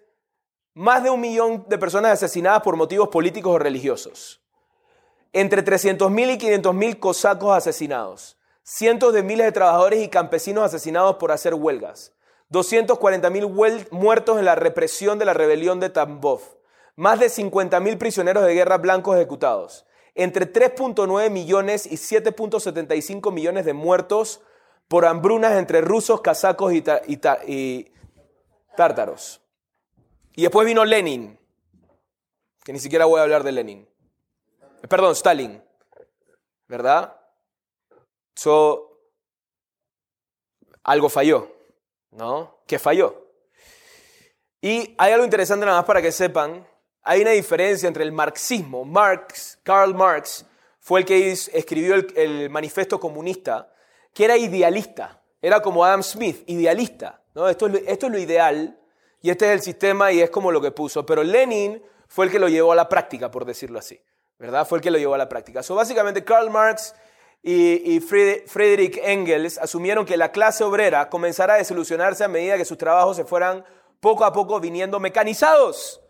más de un millón de personas asesinadas por motivos políticos o religiosos. Entre 300.000 y 500.000 cosacos asesinados, cientos de miles de trabajadores y campesinos asesinados por hacer huelgas, 240.000 muertos en la represión de la rebelión de Tambov, más de 50.000 prisioneros de guerra blancos ejecutados, entre 3.9 millones y 7.75 millones de muertos por hambrunas entre rusos, casacos y, tártaros. Y después vino Lenin, que ni siquiera voy a hablar de Lenin. Perdón, Stalin. ¿Verdad? So, algo falló, ¿no? ¿Qué falló? Y hay algo interesante nada más para que sepan. Hay una diferencia entre el marxismo. Marx, Karl Marx, fue el que escribió el, manifiesto comunista, que era idealista. Era como Adam Smith, idealista. ¿no? Esto, es lo ideal y este es el sistema y es como lo que puso. Pero Lenin fue el que lo llevó a la práctica, por decirlo así. ¿verdad? Fue el que lo llevó a la práctica. So, básicamente, Karl Marx y, Friedrich Engels asumieron que la clase obrera comenzara a desilusionarse a medida que sus trabajos se fueran poco a poco viniendo mecanizados.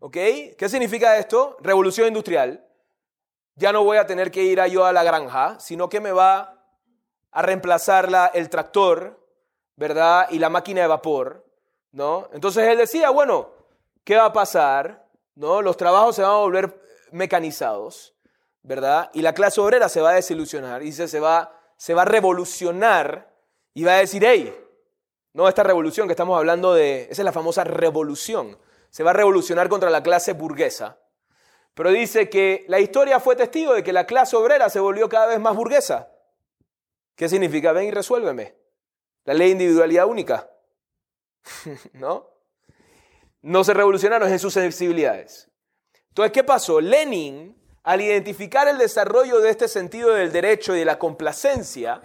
¿Ok? ¿Qué significa esto? Revolución industrial. Ya no voy a tener que ir a yo a la granja, sino que me va a reemplazar el tractor, ¿verdad? Y la máquina de vapor, ¿no? Entonces él decía, bueno, ¿qué va a pasar? ¿no? Los trabajos se van a volver mecanizados, ¿verdad? Y la clase obrera se va a desilusionar y se, va, se va a revolucionar y va a decir, hey, no, esta revolución que estamos hablando de, esa es la famosa revolución, se va a revolucionar contra la clase burguesa. Pero dice que la historia fue testigo de que la clase obrera se volvió cada vez más burguesa. ¿Qué significa? Ven y resuélveme. La ley de individualidad única. ¿No? no se revolucionaron en sus sensibilidades. Entonces, ¿qué pasó? Lenin, al identificar el desarrollo de este sentido del derecho y de la complacencia,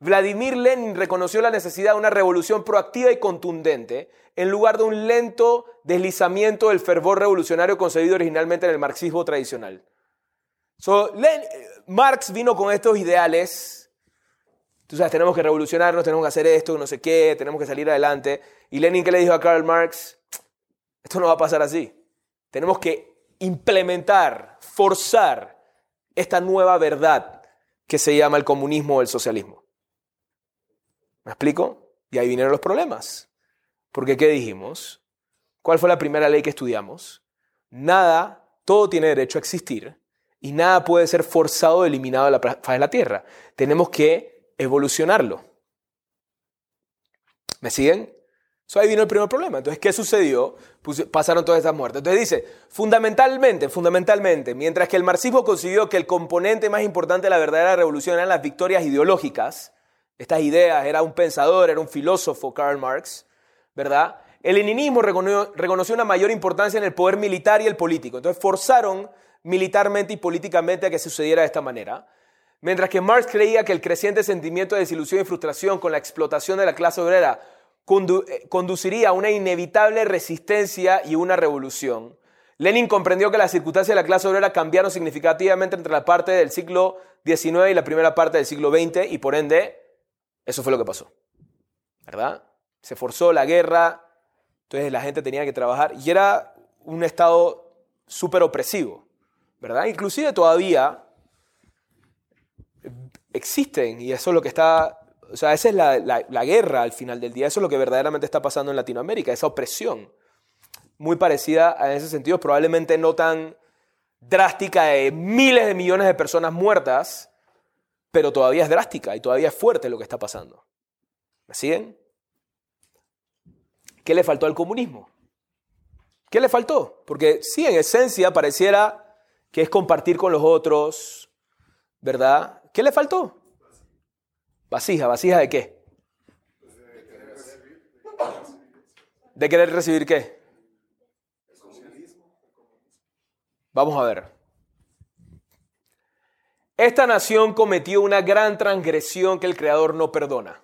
Vladimir Lenin reconoció la necesidad de una revolución proactiva y contundente en lugar de un lento deslizamiento del fervor revolucionario concebido originalmente en el marxismo tradicional. Marx vino con estos ideales. Tú sabes, tenemos que revolucionarnos, tenemos que hacer esto, no sé qué, tenemos que salir adelante. Y Lenin, ¿qué le dijo a Karl Marx? Esto no va a pasar así. Tenemos que implementar, forzar esta nueva verdad que se llama el comunismo o el socialismo. ¿Me explico? Y ahí vinieron los problemas. Porque ¿qué dijimos? ¿Cuál fue la primera ley que estudiamos? Nada, todo tiene derecho a existir y nada puede ser forzado o eliminado de la faz de la Tierra. Tenemos que evolucionarlo. ¿Me siguen? So, ahí vino el primer problema. Entonces, ¿qué sucedió? Pasaron todas esas muertes. Entonces dice, fundamentalmente, fundamentalmente, mientras que el marxismo consiguió que el componente más importante de la verdadera revolución eran las victorias ideológicas, estas ideas, era un pensador, era un filósofo, Karl Marx, ¿verdad? El leninismo reconoció, una mayor importancia en el poder militar y el político. Entonces forzaron militarmente y políticamente a que sucediera de esta manera. Mientras que Marx creía que el creciente sentimiento de desilusión y frustración con la explotación de la clase obrera eh, conduciría a una inevitable resistencia y una revolución. Lenin comprendió que las circunstancias de la clase obrera cambiaron significativamente entre la parte del siglo XIX y la primera parte del siglo XX y por ende eso fue lo que pasó. ¿Verdad? Se forzó la guerra, entonces la gente tenía que trabajar y era un estado súper opresivo, ¿verdad? Inclusive todavía existen, y eso es lo que está, o sea, esa es la, la, guerra al final del día, eso es lo que verdaderamente está pasando en Latinoamérica, esa opresión, muy parecida en ese sentido, probablemente no tan drástica de miles de millones de personas muertas, pero todavía es drástica y todavía es fuerte lo que está pasando. ¿Me siguen? ¿Qué le faltó al comunismo? ¿Qué le faltó? Porque sí, en esencia pareciera que es compartir con los otros, ¿verdad? ¿Qué le faltó? Vasija, vasija de qué? ¿De querer recibir qué? Vamos a ver. Esta nación cometió una gran transgresión que el Creador no perdona.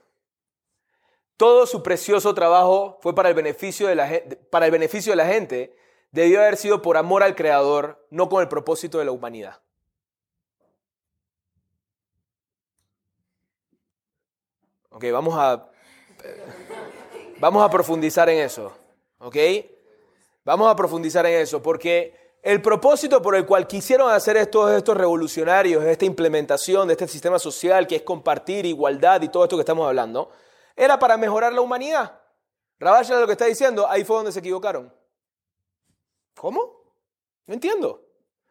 Todo su precioso trabajo fue para el beneficio de la, para el beneficio de la gente. Debió haber sido por amor al Creador, no con el propósito de la humanidad. Ok, vamos a, vamos a profundizar en eso. Ok, vamos a profundizar en eso porque el propósito por el cual quisieron hacer estos, estos revolucionarios, esta implementación de este sistema social que es compartir igualdad y todo esto que estamos hablando, era para mejorar la humanidad. Rabaya lo que está diciendo, ahí fue donde se equivocaron. ¿Cómo? No entiendo.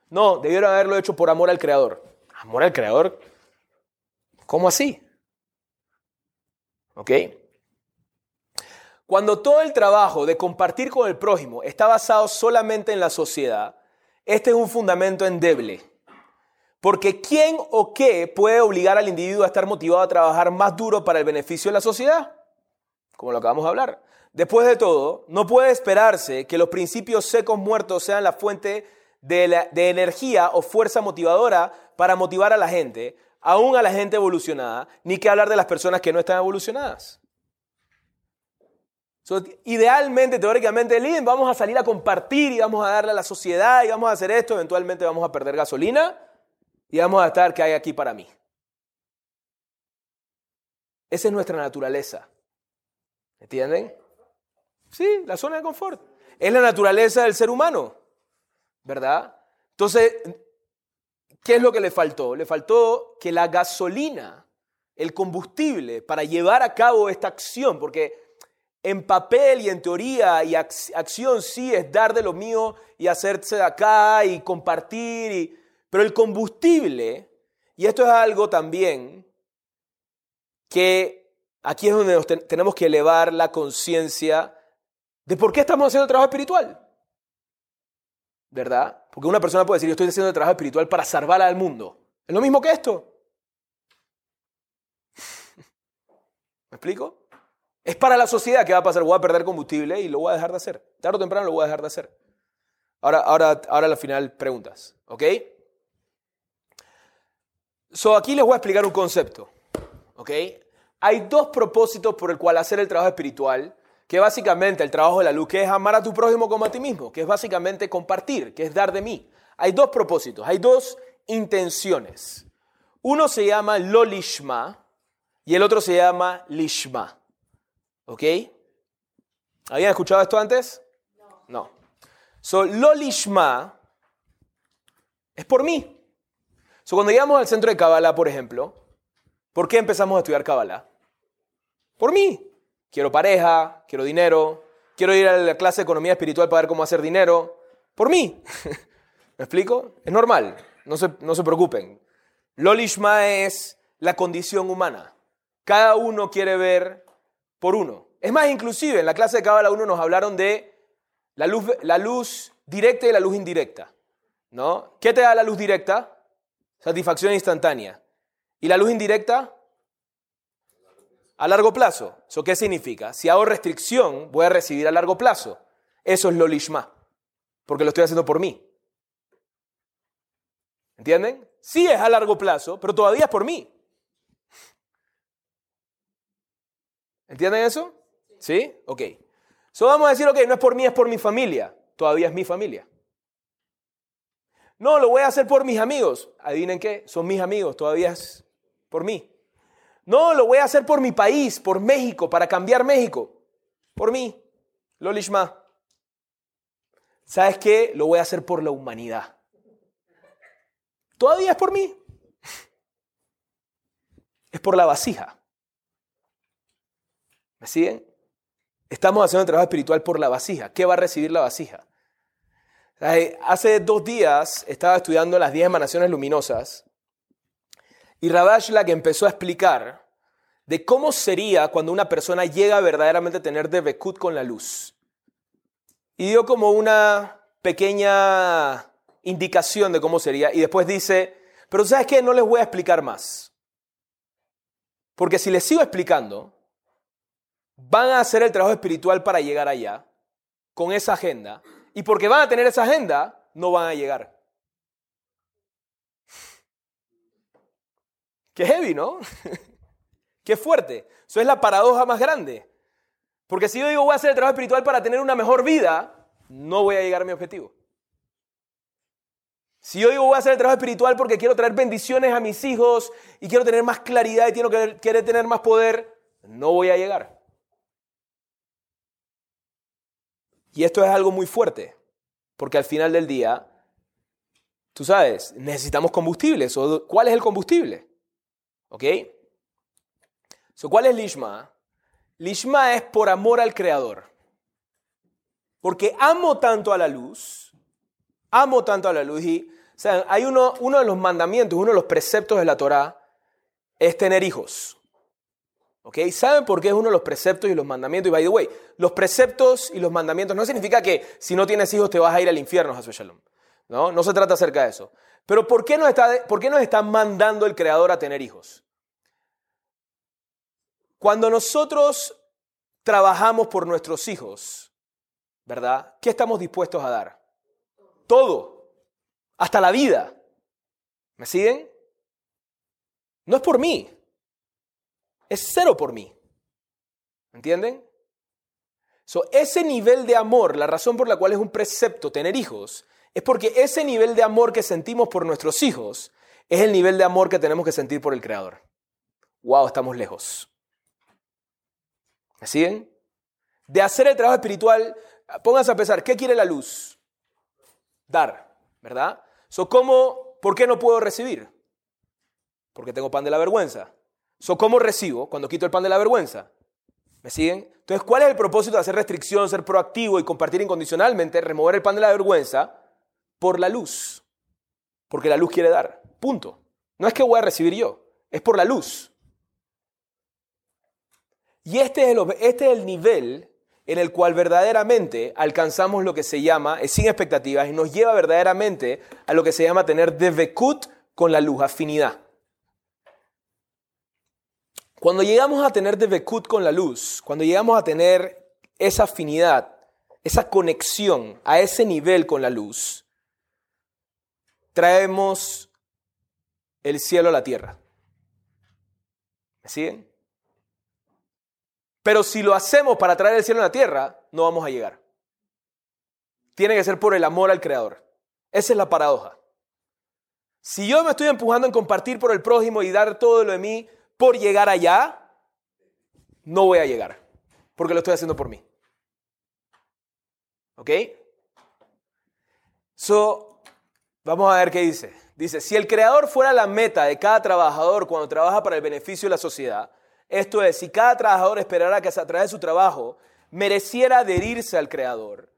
No, debieron haberlo hecho por amor al Creador. ¿Amor al Creador? ¿Cómo así? ¿Ok? Cuando todo el trabajo de compartir con el prójimo está basado solamente en la sociedad, este es un fundamento endeble. Porque ¿quién o qué puede obligar al individuo a estar motivado a trabajar más duro para el beneficio de la sociedad? Como lo acabamos de hablar. Después de todo, no puede esperarse que los principios secos muertos sean la fuente de, energía o fuerza motivadora para motivar a la gente, aún a la gente evolucionada, ni que hablar de las personas que no están evolucionadas idealmente, teóricamente, vamos a salir a compartir y vamos a darle a la sociedad y vamos a hacer esto, eventualmente vamos a perder gasolina y vamos a estar, ¿qué hay aquí para mí? Esa es nuestra naturaleza. ¿Entienden? Sí, la zona de confort. Es la naturaleza del ser humano, ¿verdad? Entonces, ¿qué es lo que le faltó? Le faltó que la gasolina, el combustible para llevar a cabo esta acción, porque en papel y en teoría y acción sí es dar de lo mío y hacerse de acá y compartir, pero el combustible, y esto es algo también que aquí es donde tenemos que elevar la conciencia de por qué estamos haciendo el trabajo espiritual. ¿Verdad? Porque una persona puede decir, yo estoy haciendo el trabajo espiritual para salvar al mundo. Es lo mismo que esto. ¿Me explico? Es para la sociedad que va a pasar, voy a perder combustible y lo voy a dejar de hacer. Tarde o temprano lo voy a dejar de hacer. Ahora, ahora, ahora al final preguntas, ¿ok? So, aquí les voy a explicar un concepto, ¿ok? Hay dos propósitos por el cual hacer el trabajo espiritual, que básicamente el trabajo de la luz, que es amar a tu prójimo como a ti mismo, que es básicamente compartir, que es dar de mí. Hay dos propósitos, hay dos intenciones. Uno se llama lolishma y el otro se llama lishma. ¿Ok? ¿Habían escuchado esto antes? No. No. So, Lolishma es por mí. So, cuando llegamos al centro de Kabbalah, por ejemplo, ¿por qué empezamos a estudiar Kabbalah? Por mí. Quiero pareja, quiero dinero, quiero ir a la clase de economía espiritual para ver cómo hacer dinero. Por mí. ¿Me explico? Es normal. No se, no se preocupen. Lolishma es la condición humana. Cada uno quiere ver Es más, inclusive en la clase de Cábala 1 nos hablaron de la luz, la luz directa y la luz indirecta. ¿no? ¿Qué te da la luz directa? Satisfacción instantánea. ¿Y la luz indirecta? A largo plazo. ¿Eso qué significa? Si hago restricción, voy a recibir a largo plazo. Eso es lo lishma, porque lo estoy haciendo por mí. ¿Entienden? Sí es a largo plazo, pero todavía es por mí. ¿Entienden eso? ¿Sí? Ok. So vamos a decir, ok, no es por mí, es por mi familia. Todavía es mi familia. No, lo voy a hacer por mis amigos. Adivinen qué, son mis amigos, todavía es por mí. No, lo voy a hacer por mi país, por México, para cambiar México. Por mí. Lolishma. ¿sabes qué? Lo voy a hacer por la humanidad. Todavía es por mí. Es por la vasija. ¿Me? Estamos haciendo el trabajo espiritual por la vasija. ¿Qué va a recibir la vasija? Hace dos días estaba estudiando las 10 emanaciones luminosas y que empezó a explicar de cómo sería cuando una persona llega verdaderamente a tener Debekut con la luz. Y dio como una pequeña indicación de cómo sería y después dice, pero ¿sabes qué? No les voy a explicar más. Porque si les sigo explicando, van a hacer el trabajo espiritual para llegar allá con esa agenda. Y porque van a tener esa agenda, no van a llegar. Qué heavy, ¿no? Qué fuerte. Eso es la paradoja más grande. Porque si yo digo voy a hacer el trabajo espiritual para tener una mejor vida, no voy a llegar a mi objetivo. Si yo digo voy a hacer el trabajo espiritual porque quiero traer bendiciones a mis hijos y quiero tener más claridad y quiero quiero tener más poder, no voy a llegar. Y esto es algo muy fuerte, porque al final del día, tú sabes, necesitamos combustible. ¿Cuál es el combustible? ¿Ok? ¿Cuál es Lishma? Lishma es por amor al Creador. Porque amo tanto a la luz, amo tanto a la luz. Y, o sea, hay uno, uno de los mandamientos, uno de los preceptos de la Torah, es tener hijos. ¿Saben por qué es uno de los preceptos y los mandamientos? Y by the way, los preceptos y los mandamientos no significa que si no tienes hijos te vas a ir al infierno, Hasu Shalom. No, no se trata acerca de eso. Pero ¿por qué, nos está, ¿por qué nos está mandando el Creador a tener hijos? Cuando nosotros trabajamos por nuestros hijos, ¿verdad? ¿Qué estamos dispuestos a dar? Todo, hasta la vida. ¿Me siguen? No es por mí, es cero por mí. ¿Entienden? So, ese nivel de amor, la razón por la cual es un precepto tener hijos, es porque ese nivel de amor que sentimos por nuestros hijos es el nivel de amor que tenemos que sentir por el Creador. ¡Wow! Estamos lejos. ¿Me siguen? De hacer el trabajo espiritual, pónganse a pensar, ¿qué quiere la luz? Dar, ¿verdad? So, ¿cómo, ¿Por qué no puedo recibir? Porque tengo pan de la vergüenza. So, ¿Cómo recibo cuando quito el pan de la vergüenza? ¿Me siguen? Entonces, ¿cuál es el propósito de hacer restricción, ser proactivo y compartir incondicionalmente, remover el pan de la vergüenza? Por la luz. Porque la luz quiere dar. Punto. No es que voy a recibir yo, es por la luz. Y este es el, este es el nivel en el cual verdaderamente alcanzamos lo que se llama, es sin expectativas, y nos lleva verdaderamente a lo que se llama tener devekut con la luz, afinidad. Cuando llegamos a tener Devekut con la luz, cuando llegamos a tener esa afinidad, esa conexión a ese nivel con la luz, traemos el cielo a la tierra. ¿Me siguen? Pero si lo hacemos para traer el cielo a la tierra, no vamos a llegar. Tiene que ser por el amor al Creador. Esa es la paradoja. Si yo me estoy empujando en compartir por el prójimo y dar todo lo de mí, por llegar allá, no voy a llegar, porque lo estoy haciendo por mí. ¿Ok? So, vamos a ver qué dice. Dice, si el creador fuera la meta de cada trabajador cuando trabaja para el beneficio de la sociedad, esto es, si cada trabajador esperara que a través de su trabajo mereciera adherirse al creador,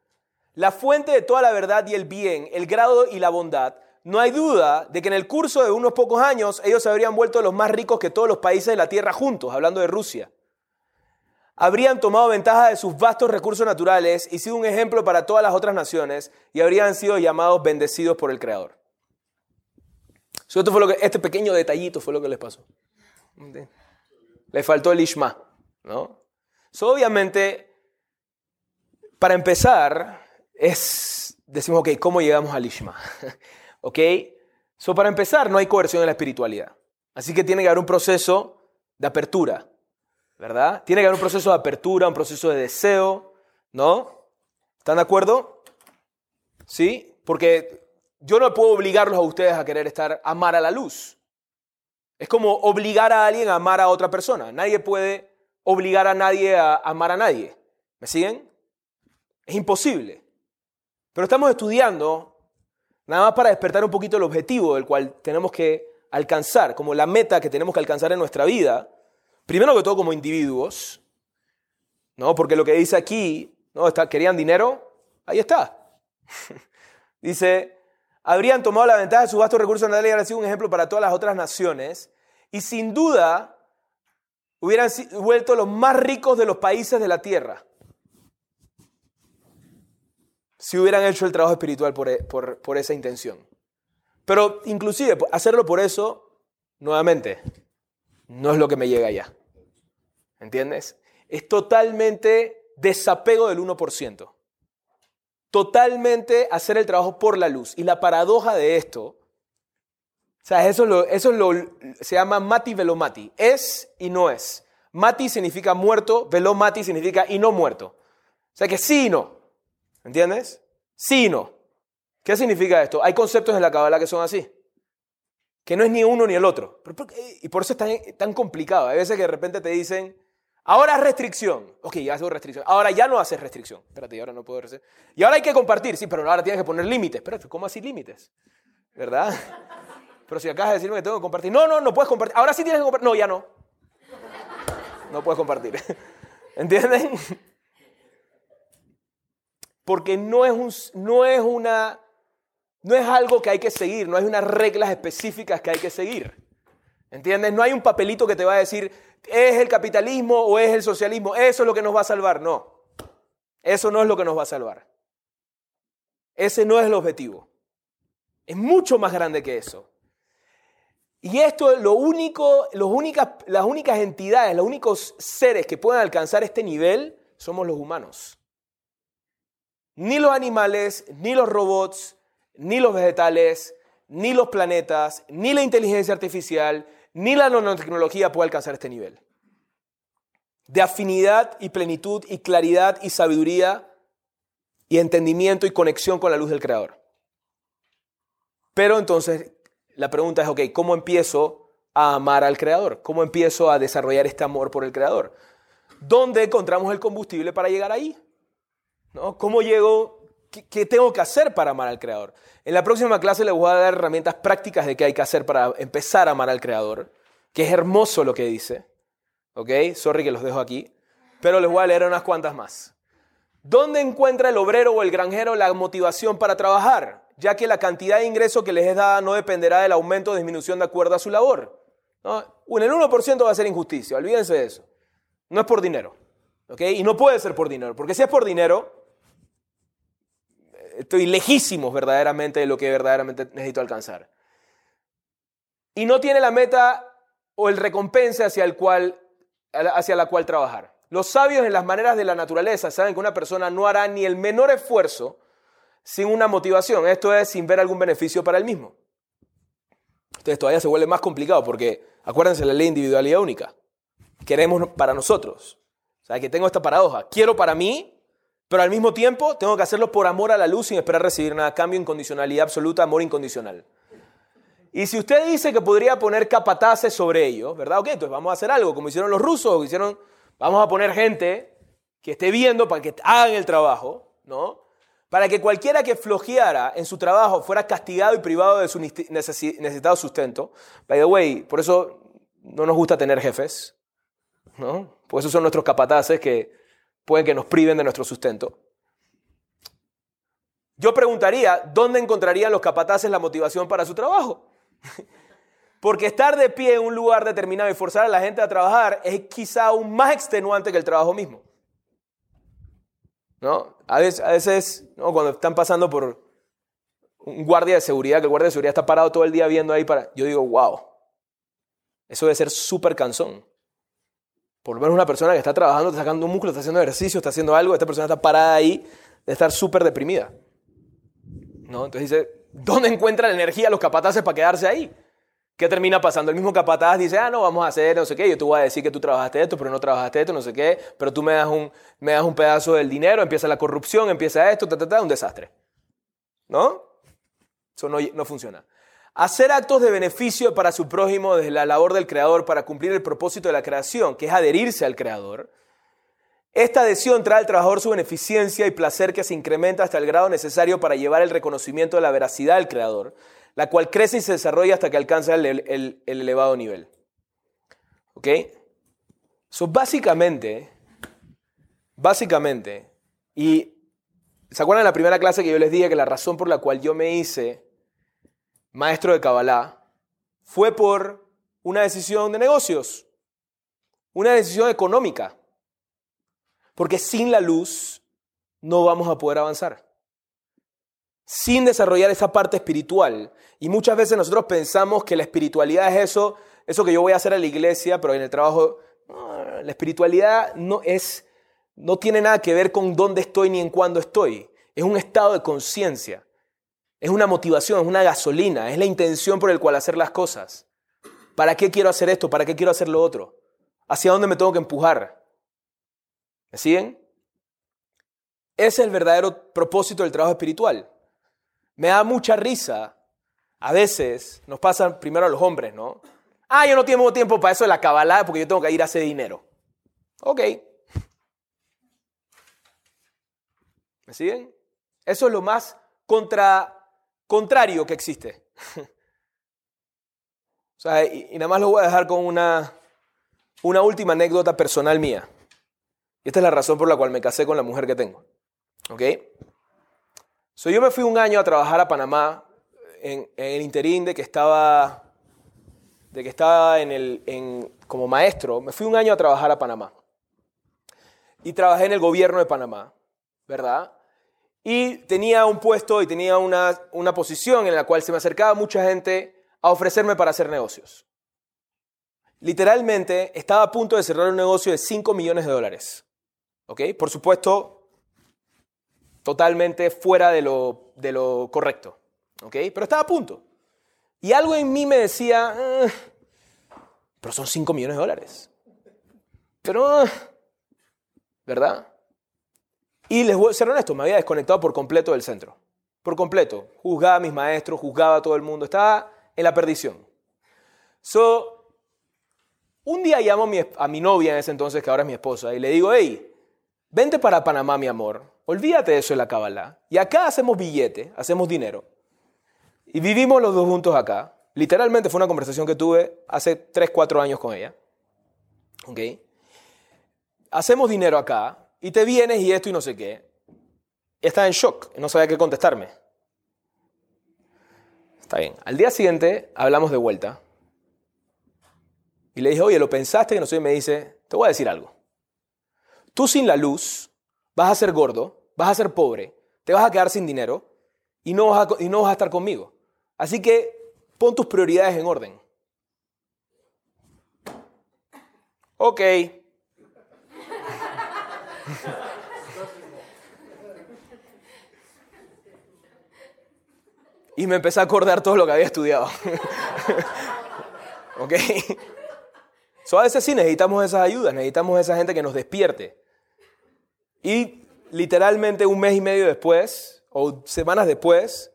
la fuente de toda la verdad y el bien, el grado y la bondad, no hay duda de que en el curso de unos pocos años ellos se habrían vuelto los más ricos que todos los países de la Tierra juntos, hablando de Rusia. Habrían tomado ventaja de sus vastos recursos naturales y sido un ejemplo para todas las otras naciones y habrían sido llamados bendecidos por el Creador. Esto fue lo que, este pequeño detallito fue lo que les pasó. Le faltó el Ishma. ¿no? obviamente, para empezar, es, decimos, ok, ¿cómo llegamos al Ishma? ¿Ok? So, para empezar, no hay coerción en la espiritualidad. Así que tiene que haber un proceso de apertura, ¿verdad? Tiene que haber un proceso de apertura, un proceso de deseo, ¿no? ¿Están de acuerdo? ¿Sí? Porque yo no puedo obligarlos a ustedes a querer estar, amar a la luz. Es como obligar a alguien a amar a otra persona. Nadie puede obligar a nadie a amar a nadie. ¿Me siguen? Es imposible. Pero estamos estudiando nada más para despertar un poquito el objetivo del cual tenemos que alcanzar, como la meta que tenemos que alcanzar en nuestra vida, primero que todo como individuos, ¿no? Porque lo que dice aquí, ¿no? Está, ¿Querían dinero? Ahí está. dice, habrían tomado la ventaja de su vasto recurso natural y habrían sido un ejemplo para todas las otras naciones y sin duda hubieran vuelto los más ricos de los países de la tierra si hubieran hecho el trabajo espiritual por, e, por esa intención. Pero inclusive hacerlo por eso, nuevamente, no es lo que me llega ya. ¿Entiendes? Es totalmente desapego del 1%. Totalmente hacer el trabajo por la luz. Y la paradoja de esto, o sea, eso, eso se llama mati velomati. Es y no es. Mati significa muerto, velomati significa y no muerto. O sea que sí y no. ¿Entiendes? Sí y no. ¿Qué significa esto? Hay conceptos en la Kabbalah que son así. Que no es ni uno ni el otro. Y por eso es tan, tan complicado. Hay veces que de repente te dicen, ahora es restricción. Ok, ya hago restricción. Ahora ya no haces restricción. Espérate, ahora no puedo hacer. Y ahora hay que compartir. Sí, pero ahora tienes que poner límites. Espérate, ¿cómo así límites? ¿Verdad? Pero si acabas de decirme que tengo que compartir. No, no, no puedes compartir. Ahora sí tienes que compartir. No, ya no. No puedes compartir. ¿Entienden? Porque no es, un, no es una no es algo que hay que seguir, no hay unas reglas específicas que hay que seguir. ¿Entiendes? No hay un papelito que te va a decir, es el capitalismo o es el socialismo, eso es lo que nos va a salvar. No, eso no es lo que nos va a salvar. Ese no es el objetivo. Es mucho más grande que eso. Y esto, lo único, los únicas, las únicas entidades, los únicos seres que pueden alcanzar este nivel somos los humanos. Ni los animales, ni los robots, ni los vegetales, ni los planetas, ni la inteligencia artificial, ni la nanotecnología puede alcanzar este nivel. De afinidad y plenitud y claridad y sabiduría y entendimiento y conexión con la luz del Creador. Pero entonces la pregunta es, ok, ¿cómo empiezo a amar al Creador? ¿Cómo empiezo a desarrollar este amor por el Creador? ¿Dónde encontramos el combustible para llegar ahí? ¿No? ¿Cómo llego ¿Qué, tengo que hacer para amar al Creador? En la próxima clase les voy a dar herramientas prácticas de qué hay que hacer para empezar a amar al Creador, que es hermoso lo que dice. ¿Ok? Sorry que los dejo aquí, pero les voy a leer unas cuantas más. ¿Dónde encuentra el obrero o el granjero la motivación para trabajar? Ya que la cantidad de ingreso que les es dada no dependerá del aumento o disminución de acuerdo a su labor. ¿No? El 1% va a ser injusticia, olvídense de eso. No es por dinero. ¿ok? Y no puede ser por dinero, porque si es por dinero, estoy lejísimos verdaderamente de lo que verdaderamente necesito alcanzar. Y no tiene la meta o el recompensa hacia, el cual, la cual trabajar. Los sabios en las maneras de la naturaleza saben que una persona no hará ni el menor esfuerzo sin una motivación, esto es sin ver algún beneficio para él mismo. Entonces todavía se vuelve más complicado porque acuérdense la ley individualidad única. Queremos para nosotros. O sea, que tengo esta paradoja. Quiero para mí, pero al mismo tiempo tengo que hacerlo por amor a la luz sin esperar recibir nada. Cambio, incondicionalidad absoluta, amor incondicional. Y si usted dice que podría poner capataces sobre ello, ¿verdad? Ok, entonces vamos a hacer algo, como hicieron los rusos, hicieron, vamos a poner gente que esté viendo para que hagan el trabajo, ¿no? Para que cualquiera que flojeara en su trabajo fuera castigado y privado de su necesitado sustento. By the way, por eso no nos gusta tener jefes, ¿no? Por eso son nuestros capataces que pueden que nos priven de nuestro sustento. Yo preguntaría, ¿dónde encontrarían los capataces la motivación para su trabajo? Porque estar de pie en un lugar determinado y forzar a la gente a trabajar es quizá aún más extenuante que el trabajo mismo. ¿No? A veces, cuando están pasando por un guardia de seguridad, que el guardia de seguridad está parado todo el día viendo ahí para... Yo digo, wow, eso debe ser súper cansón. Por lo menos una persona que está trabajando, está sacando un músculo, está haciendo ejercicio, está haciendo algo, esta persona está parada ahí de estar súper deprimida. ¿No? Entonces dice, ¿dónde encuentra la energía los capataces para quedarse ahí? ¿Qué termina pasando? El mismo capataz dice, ah, no, vamos a hacer no sé qué, yo te voy a decir que tú trabajaste esto, pero no trabajaste esto, no sé qué, pero tú me das un, me das un pedazo del dinero, empieza la corrupción, empieza esto, ta, ta, ta, un desastre. ¿No? Eso no, no funciona. Hacer actos de beneficio para su prójimo desde la labor del Creador para cumplir el propósito de la creación, que es adherirse al Creador, Esta adhesión trae al trabajador su beneficencia y placer que se incrementa hasta el grado necesario para llevar el reconocimiento de la veracidad del creador, la cual crece y se desarrolla hasta que alcanza el, el elevado nivel. ¿Ok? So, básicamente, básicamente, y ¿se acuerdan de la primera clase que yo les dije que la razón por la cual yo me hice maestro de Kabbalah fue por una decisión de negocios, una decisión económica? Porque sin la luz no vamos a poder avanzar. Sin desarrollar esa parte espiritual. Y muchas veces nosotros pensamos que la espiritualidad es eso, eso que yo voy a hacer a la iglesia, pero en el trabajo la espiritualidad no, es, no tiene nada que ver con dónde estoy ni en cuándo estoy. Es un estado de conciencia. Es una motivación, es una gasolina, es la intención por el cual hacer las cosas. ¿Para qué quiero hacer esto? ¿Para qué quiero hacer lo otro? ¿Hacia dónde me tengo que empujar? ¿Me siguen? Ese es el verdadero propósito del trabajo espiritual. Me da mucha risa. A veces nos pasa primero a los hombres, ¿no? Ah, yo no tengo tiempo para eso de la cabalada porque yo tengo que ir a hacer dinero. Ok. ¿Me siguen? Eso es lo más contra, contrario que existe. o sea, y, nada más lo voy a dejar con una, una última anécdota personal mía. Y esta es la razón por la cual me casé con la mujer que tengo. ¿Ok? So, yo me fui un año a trabajar a Panamá en, en el interín de que estaba de que estaba en el, como maestro, me fui un año a trabajar a Panamá. Y trabajé en el gobierno de Panamá, ¿verdad? Y tenía un puesto y tenía una, una posición en la cual se me acercaba mucha gente a ofrecerme para hacer negocios. Literalmente estaba a punto de cerrar un negocio de 5 millones de dólares. ¿Ok? Por supuesto, totalmente fuera de lo, de lo correcto. ¿Ok? Pero estaba a punto. Y algo en mí me decía, ah, pero son 5 millones de dólares. Pero, ah", ¿verdad? Y les voy a ser honesto, me había desconectado por completo del centro. Por completo. Juzgaba a mis maestros, juzgaba a todo el mundo. Estaba en la perdición. So, un día llamo a mi, novia en ese entonces, que ahora es mi esposa, y le digo, hey, vente para Panamá, mi amor. Olvídate de eso en la cábala. Y acá hacemos billete, hacemos dinero. Y vivimos los dos juntos acá. Literalmente fue una conversación que tuve hace 3, 4 años con ella. ¿Ok? Hacemos dinero acá y te vienes y esto y no sé qué. está en shock, no sabía qué contestarme. Está bien. Al día siguiente hablamos de vuelta. Y le dije, oye, ¿lo pensaste? Y no sé, me dice, te voy a decir algo. Tú sin la luz vas a ser gordo, vas a ser pobre, te vas a quedar sin dinero y no vas a, y no vas a estar conmigo. Así que pon tus prioridades en orden. Ok. Y me empecé a acordar todo lo que había estudiado. ¿Ok? So, a veces sí necesitamos esas ayudas, necesitamos esa gente que nos despierte. Y literalmente un mes y medio después, o semanas después,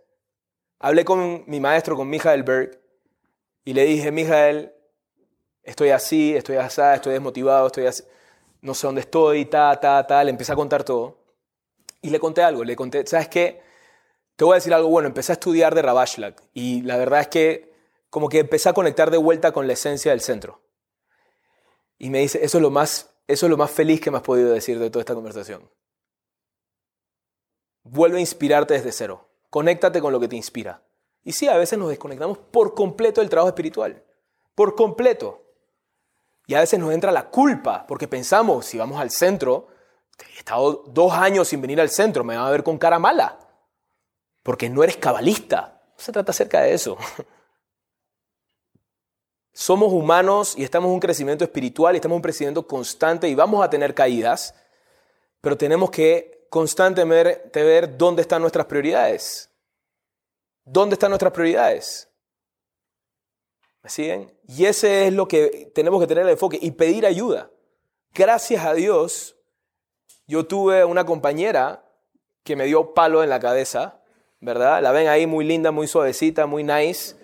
Hablé con mi maestro, con Mijael Berg, y le dije, Mijael, estoy así, estoy así, estoy desmotivado, estoy así, no sé dónde estoy, ta, ta, ta. Le empecé a contar todo. Y le conté algo, le conté, ¿sabes qué? Te voy a decir algo bueno, empecé a estudiar de Rabashlak y la verdad es que como que empecé a conectar de vuelta con la esencia del centro. Y me dice, eso es lo más, eso es lo más feliz que me has podido decir de toda esta conversación. Vuelve a inspirarte desde cero. Conéctate con lo que te inspira. Y sí, a veces nos desconectamos por completo del trabajo espiritual. Por completo. Y a veces nos entra la culpa porque pensamos, si vamos al centro, he estado dos años sin venir al centro, me van a ver con cara mala. Porque no eres cabalista. No se trata acerca de eso. Somos humanos y estamos en un crecimiento espiritual y estamos en un crecimiento constante y vamos a tener caídas, pero tenemos que constantemente ver dónde están nuestras prioridades. ¿Dónde están nuestras prioridades? ¿Me siguen? Y ese es lo que tenemos que tener el enfoque y pedir ayuda. Gracias a Dios, yo tuve una compañera que me dio palo en la cabeza, ¿verdad? La ven ahí muy linda, muy suavecita, muy nice,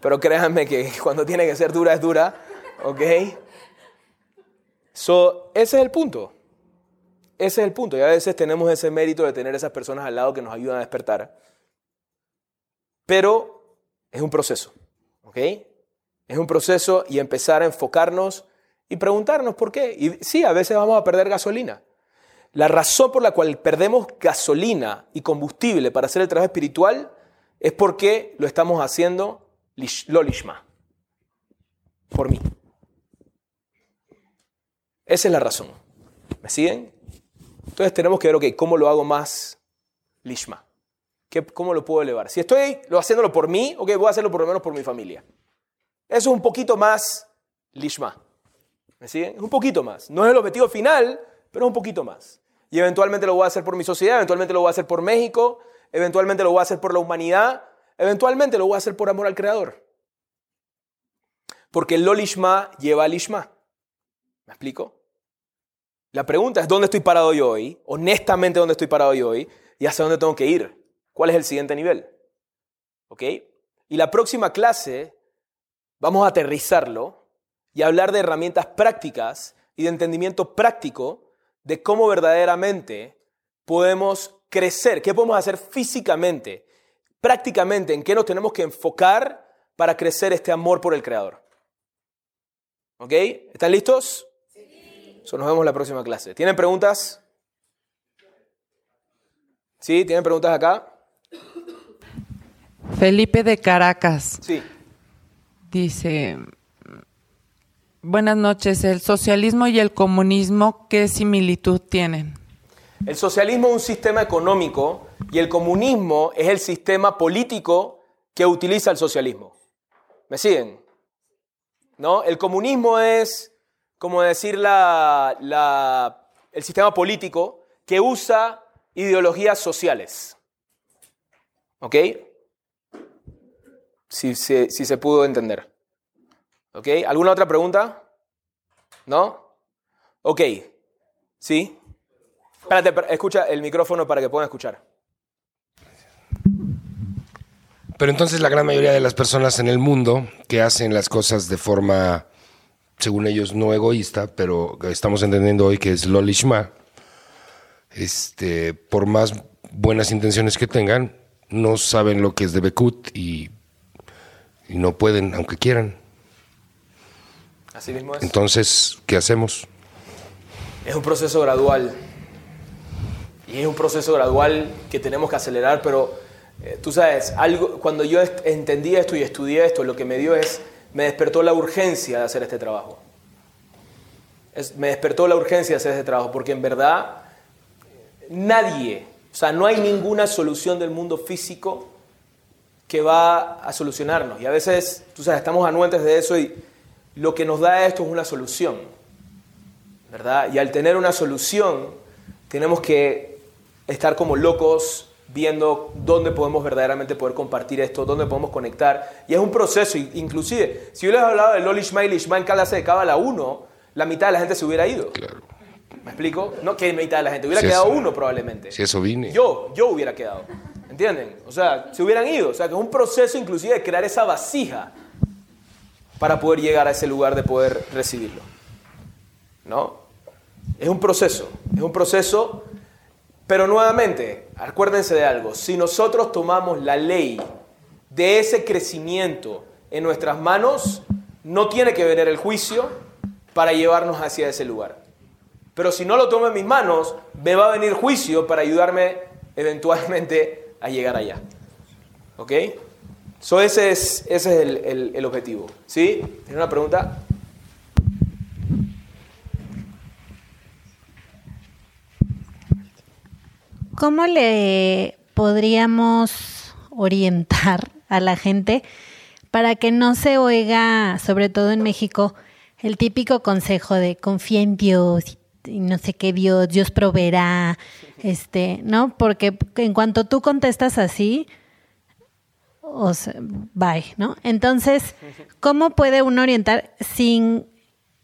pero créanme que cuando tiene que ser dura es dura, ¿ok? So, ese es el punto. ese es el punto. Y a veces tenemos ese mérito de tener esas personas al lado que nos ayudan a despertar. Pero es un proceso, ¿ok? Es un proceso y empezar a enfocarnos y preguntarnos por qué. Y sí, a veces vamos a perder gasolina. La razón por la cual perdemos gasolina y combustible para hacer el trabajo espiritual es porque lo estamos haciendo lolishma, por mí. Esa es la razón. ¿Me siguen? Entonces tenemos que ver, ok, ¿cómo lo hago más lishma? ¿Cómo lo puedo elevar? Si estoy haciéndolo por mí, ok, voy a hacerlo por lo menos por mi familia. Eso es un poquito más lishma. ¿Me siguen? Un poquito más. No es el objetivo final, pero un poquito más. Y eventualmente lo voy a hacer por mi sociedad, eventualmente lo voy a hacer por México, eventualmente lo voy a hacer por la humanidad, eventualmente lo voy a hacer por amor al Creador. Porque el lo lishma lleva al lishma. ¿Me explico? La pregunta es, ¿dónde estoy parado yo hoy? Honestamente, ¿dónde estoy parado yo hoy? ¿Y hacia dónde tengo que ir? ¿Cuál es el siguiente nivel? ¿Ok? Y la próxima clase vamos a aterrizarlo y hablar de herramientas prácticas y de entendimiento práctico de cómo verdaderamente podemos crecer, qué podemos hacer físicamente, prácticamente, en qué nos tenemos que enfocar para crecer este amor por el Creador. ¿Ok? ¿Están listos? So, nos vemos en la próxima clase. ¿Tienen preguntas? ¿Sí? ¿Tienen preguntas acá? Felipe de Caracas. Sí. Dice, buenas noches, ¿el socialismo y el comunismo qué similitud tienen? El socialismo es un sistema económico y el comunismo es el sistema político que utiliza el socialismo. ¿Me siguen? ¿No? El comunismo es como decir, la, el sistema político que usa ideologías sociales. ¿Ok? Si, si, si se pudo entender. ¿Ok? ¿Alguna otra pregunta? ¿No? Ok. ¿Sí? Espérate, escucha el micrófono para que puedan escuchar. Pero entonces la gran mayoría de las personas en el mundo que hacen las cosas de forma según ellos, no egoísta, pero estamos entendiendo hoy que es Lolishma. Este, por más buenas intenciones que tengan, no saben lo que es de Bekut y, y no pueden, aunque quieran. Así mismo es. Entonces, ¿qué hacemos? Es un proceso gradual. Y es un proceso gradual que tenemos que acelerar, pero eh, tú sabes, algo, cuando yo entendí esto y estudié esto, lo que me dio es me despertó la urgencia de hacer este trabajo. me despertó la urgencia de hacer este trabajo, porque en verdad nadie, o sea, no hay ninguna solución del mundo físico que va a solucionarnos. Y a veces, tú sabes, estamos anuentes de eso y lo que nos da esto es una solución, ¿verdad? Y al tener una solución, tenemos que estar como locos viendo dónde podemos verdaderamente poder compartir esto, dónde podemos conectar. Y es un proceso, inclusive, si yo les hablado de Loli Ishmael y Ishmael clase de Cábala 1, la mitad de la gente se hubiera ido. Claro. ¿Me explico? No que mitad de la gente, hubiera quedado uno probablemente. Si eso vine. Yo, yo hubiera quedado. ¿Entienden? O sea, se hubieran ido. O sea, que es un proceso inclusive de crear esa vasija para poder llegar a ese lugar de poder recibirlo. ¿No? Es un proceso. Es un proceso pero nuevamente, acuérdense de algo, si nosotros tomamos la ley de ese crecimiento en nuestras manos, no tiene que venir el juicio para llevarnos hacia ese lugar. Pero si no lo tomo en mis manos, me va a venir juicio para ayudarme eventualmente a llegar allá. ¿Ok? So ese es, ese es el, el objetivo. ¿Sí? ¿Tiene una pregunta? ¿Cómo le podríamos orientar a la gente para que no se oiga, sobre todo en México, el típico consejo de confía en Dios y no sé qué Dios, Dios proveerá, este, ¿no? Porque en cuanto tú contestas así, o sea, bye, ¿no? Entonces, ¿cómo puede uno orientar sin...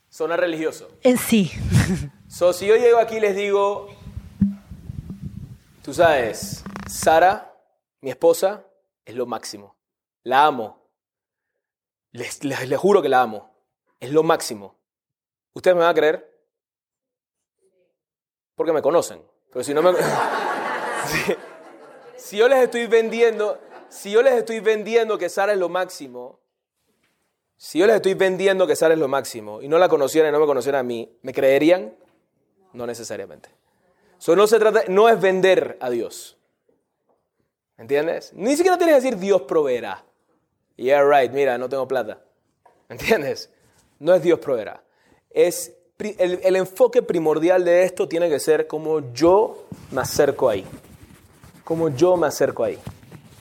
Zona religioso. Eh, sí. So, si yo llego aquí y les digo, Tú sabes, Sara, mi esposa, es lo máximo. La amo. Les, juro que la amo. Es lo máximo. ¿Ustedes me van a creer? porque me conocen. Pero si no me... si, yo les estoy vendiendo, si yo les estoy vendiendo que Sara es lo máximo, si yo les estoy vendiendo que Sara es lo máximo y no la conocieran y no me conocieran a mí, ¿me creerían? No necesariamente. Eso no se trata, no es vender a Dios. ¿Entiendes? Ni siquiera tienes que decir Dios proveerá. Yeah, right, mira, no tengo plata. ¿Entiendes? No es Dios proveerá. Es el, enfoque primordial de esto tiene que ser como yo me acerco ahí. Como yo me acerco ahí.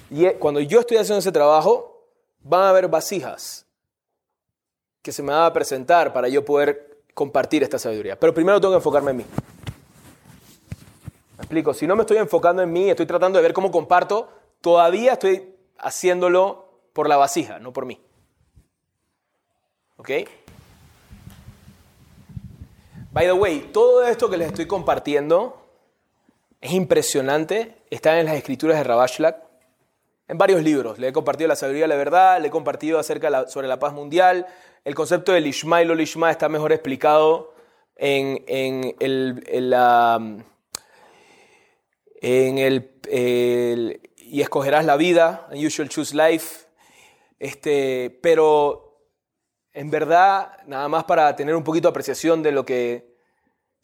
Y cuando yo estoy haciendo ese trabajo, van a haber vasijas que se me van a presentar para yo poder compartir esta sabiduría. Pero primero tengo que enfocarme en mí. ¿Me explico? Si no me estoy enfocando en mí, estoy tratando de ver cómo comparto, todavía estoy haciéndolo por la vasija, no por mí. ¿Ok? By the way, todo esto que les estoy compartiendo es impresionante. Está en las escrituras de Rabashlak en varios libros. Le he compartido la sabiduría de la verdad, le he compartido acerca sobre la paz mundial. El concepto del Ishma y lo está mejor explicado en, en el, en el, y escogerás la vida, and you shall choose life. Este, pero en verdad, nada más para tener un poquito de apreciación de lo que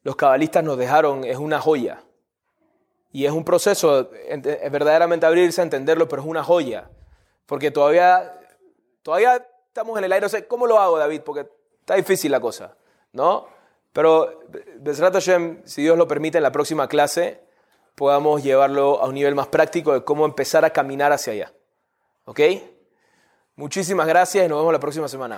los cabalistas nos dejaron, es una joya. Y es un proceso, verdaderamente abrirse a entenderlo, pero es una joya. Porque todavía, todavía estamos en el aire. No ¿cómo lo hago, David? Porque está difícil la cosa, ¿no? Pero, Besrat si Dios lo permite, en la próxima clase podamos llevarlo a un nivel más práctico de cómo empezar a caminar hacia allá. ¿Ok? Muchísimas gracias y nos vemos la próxima semana.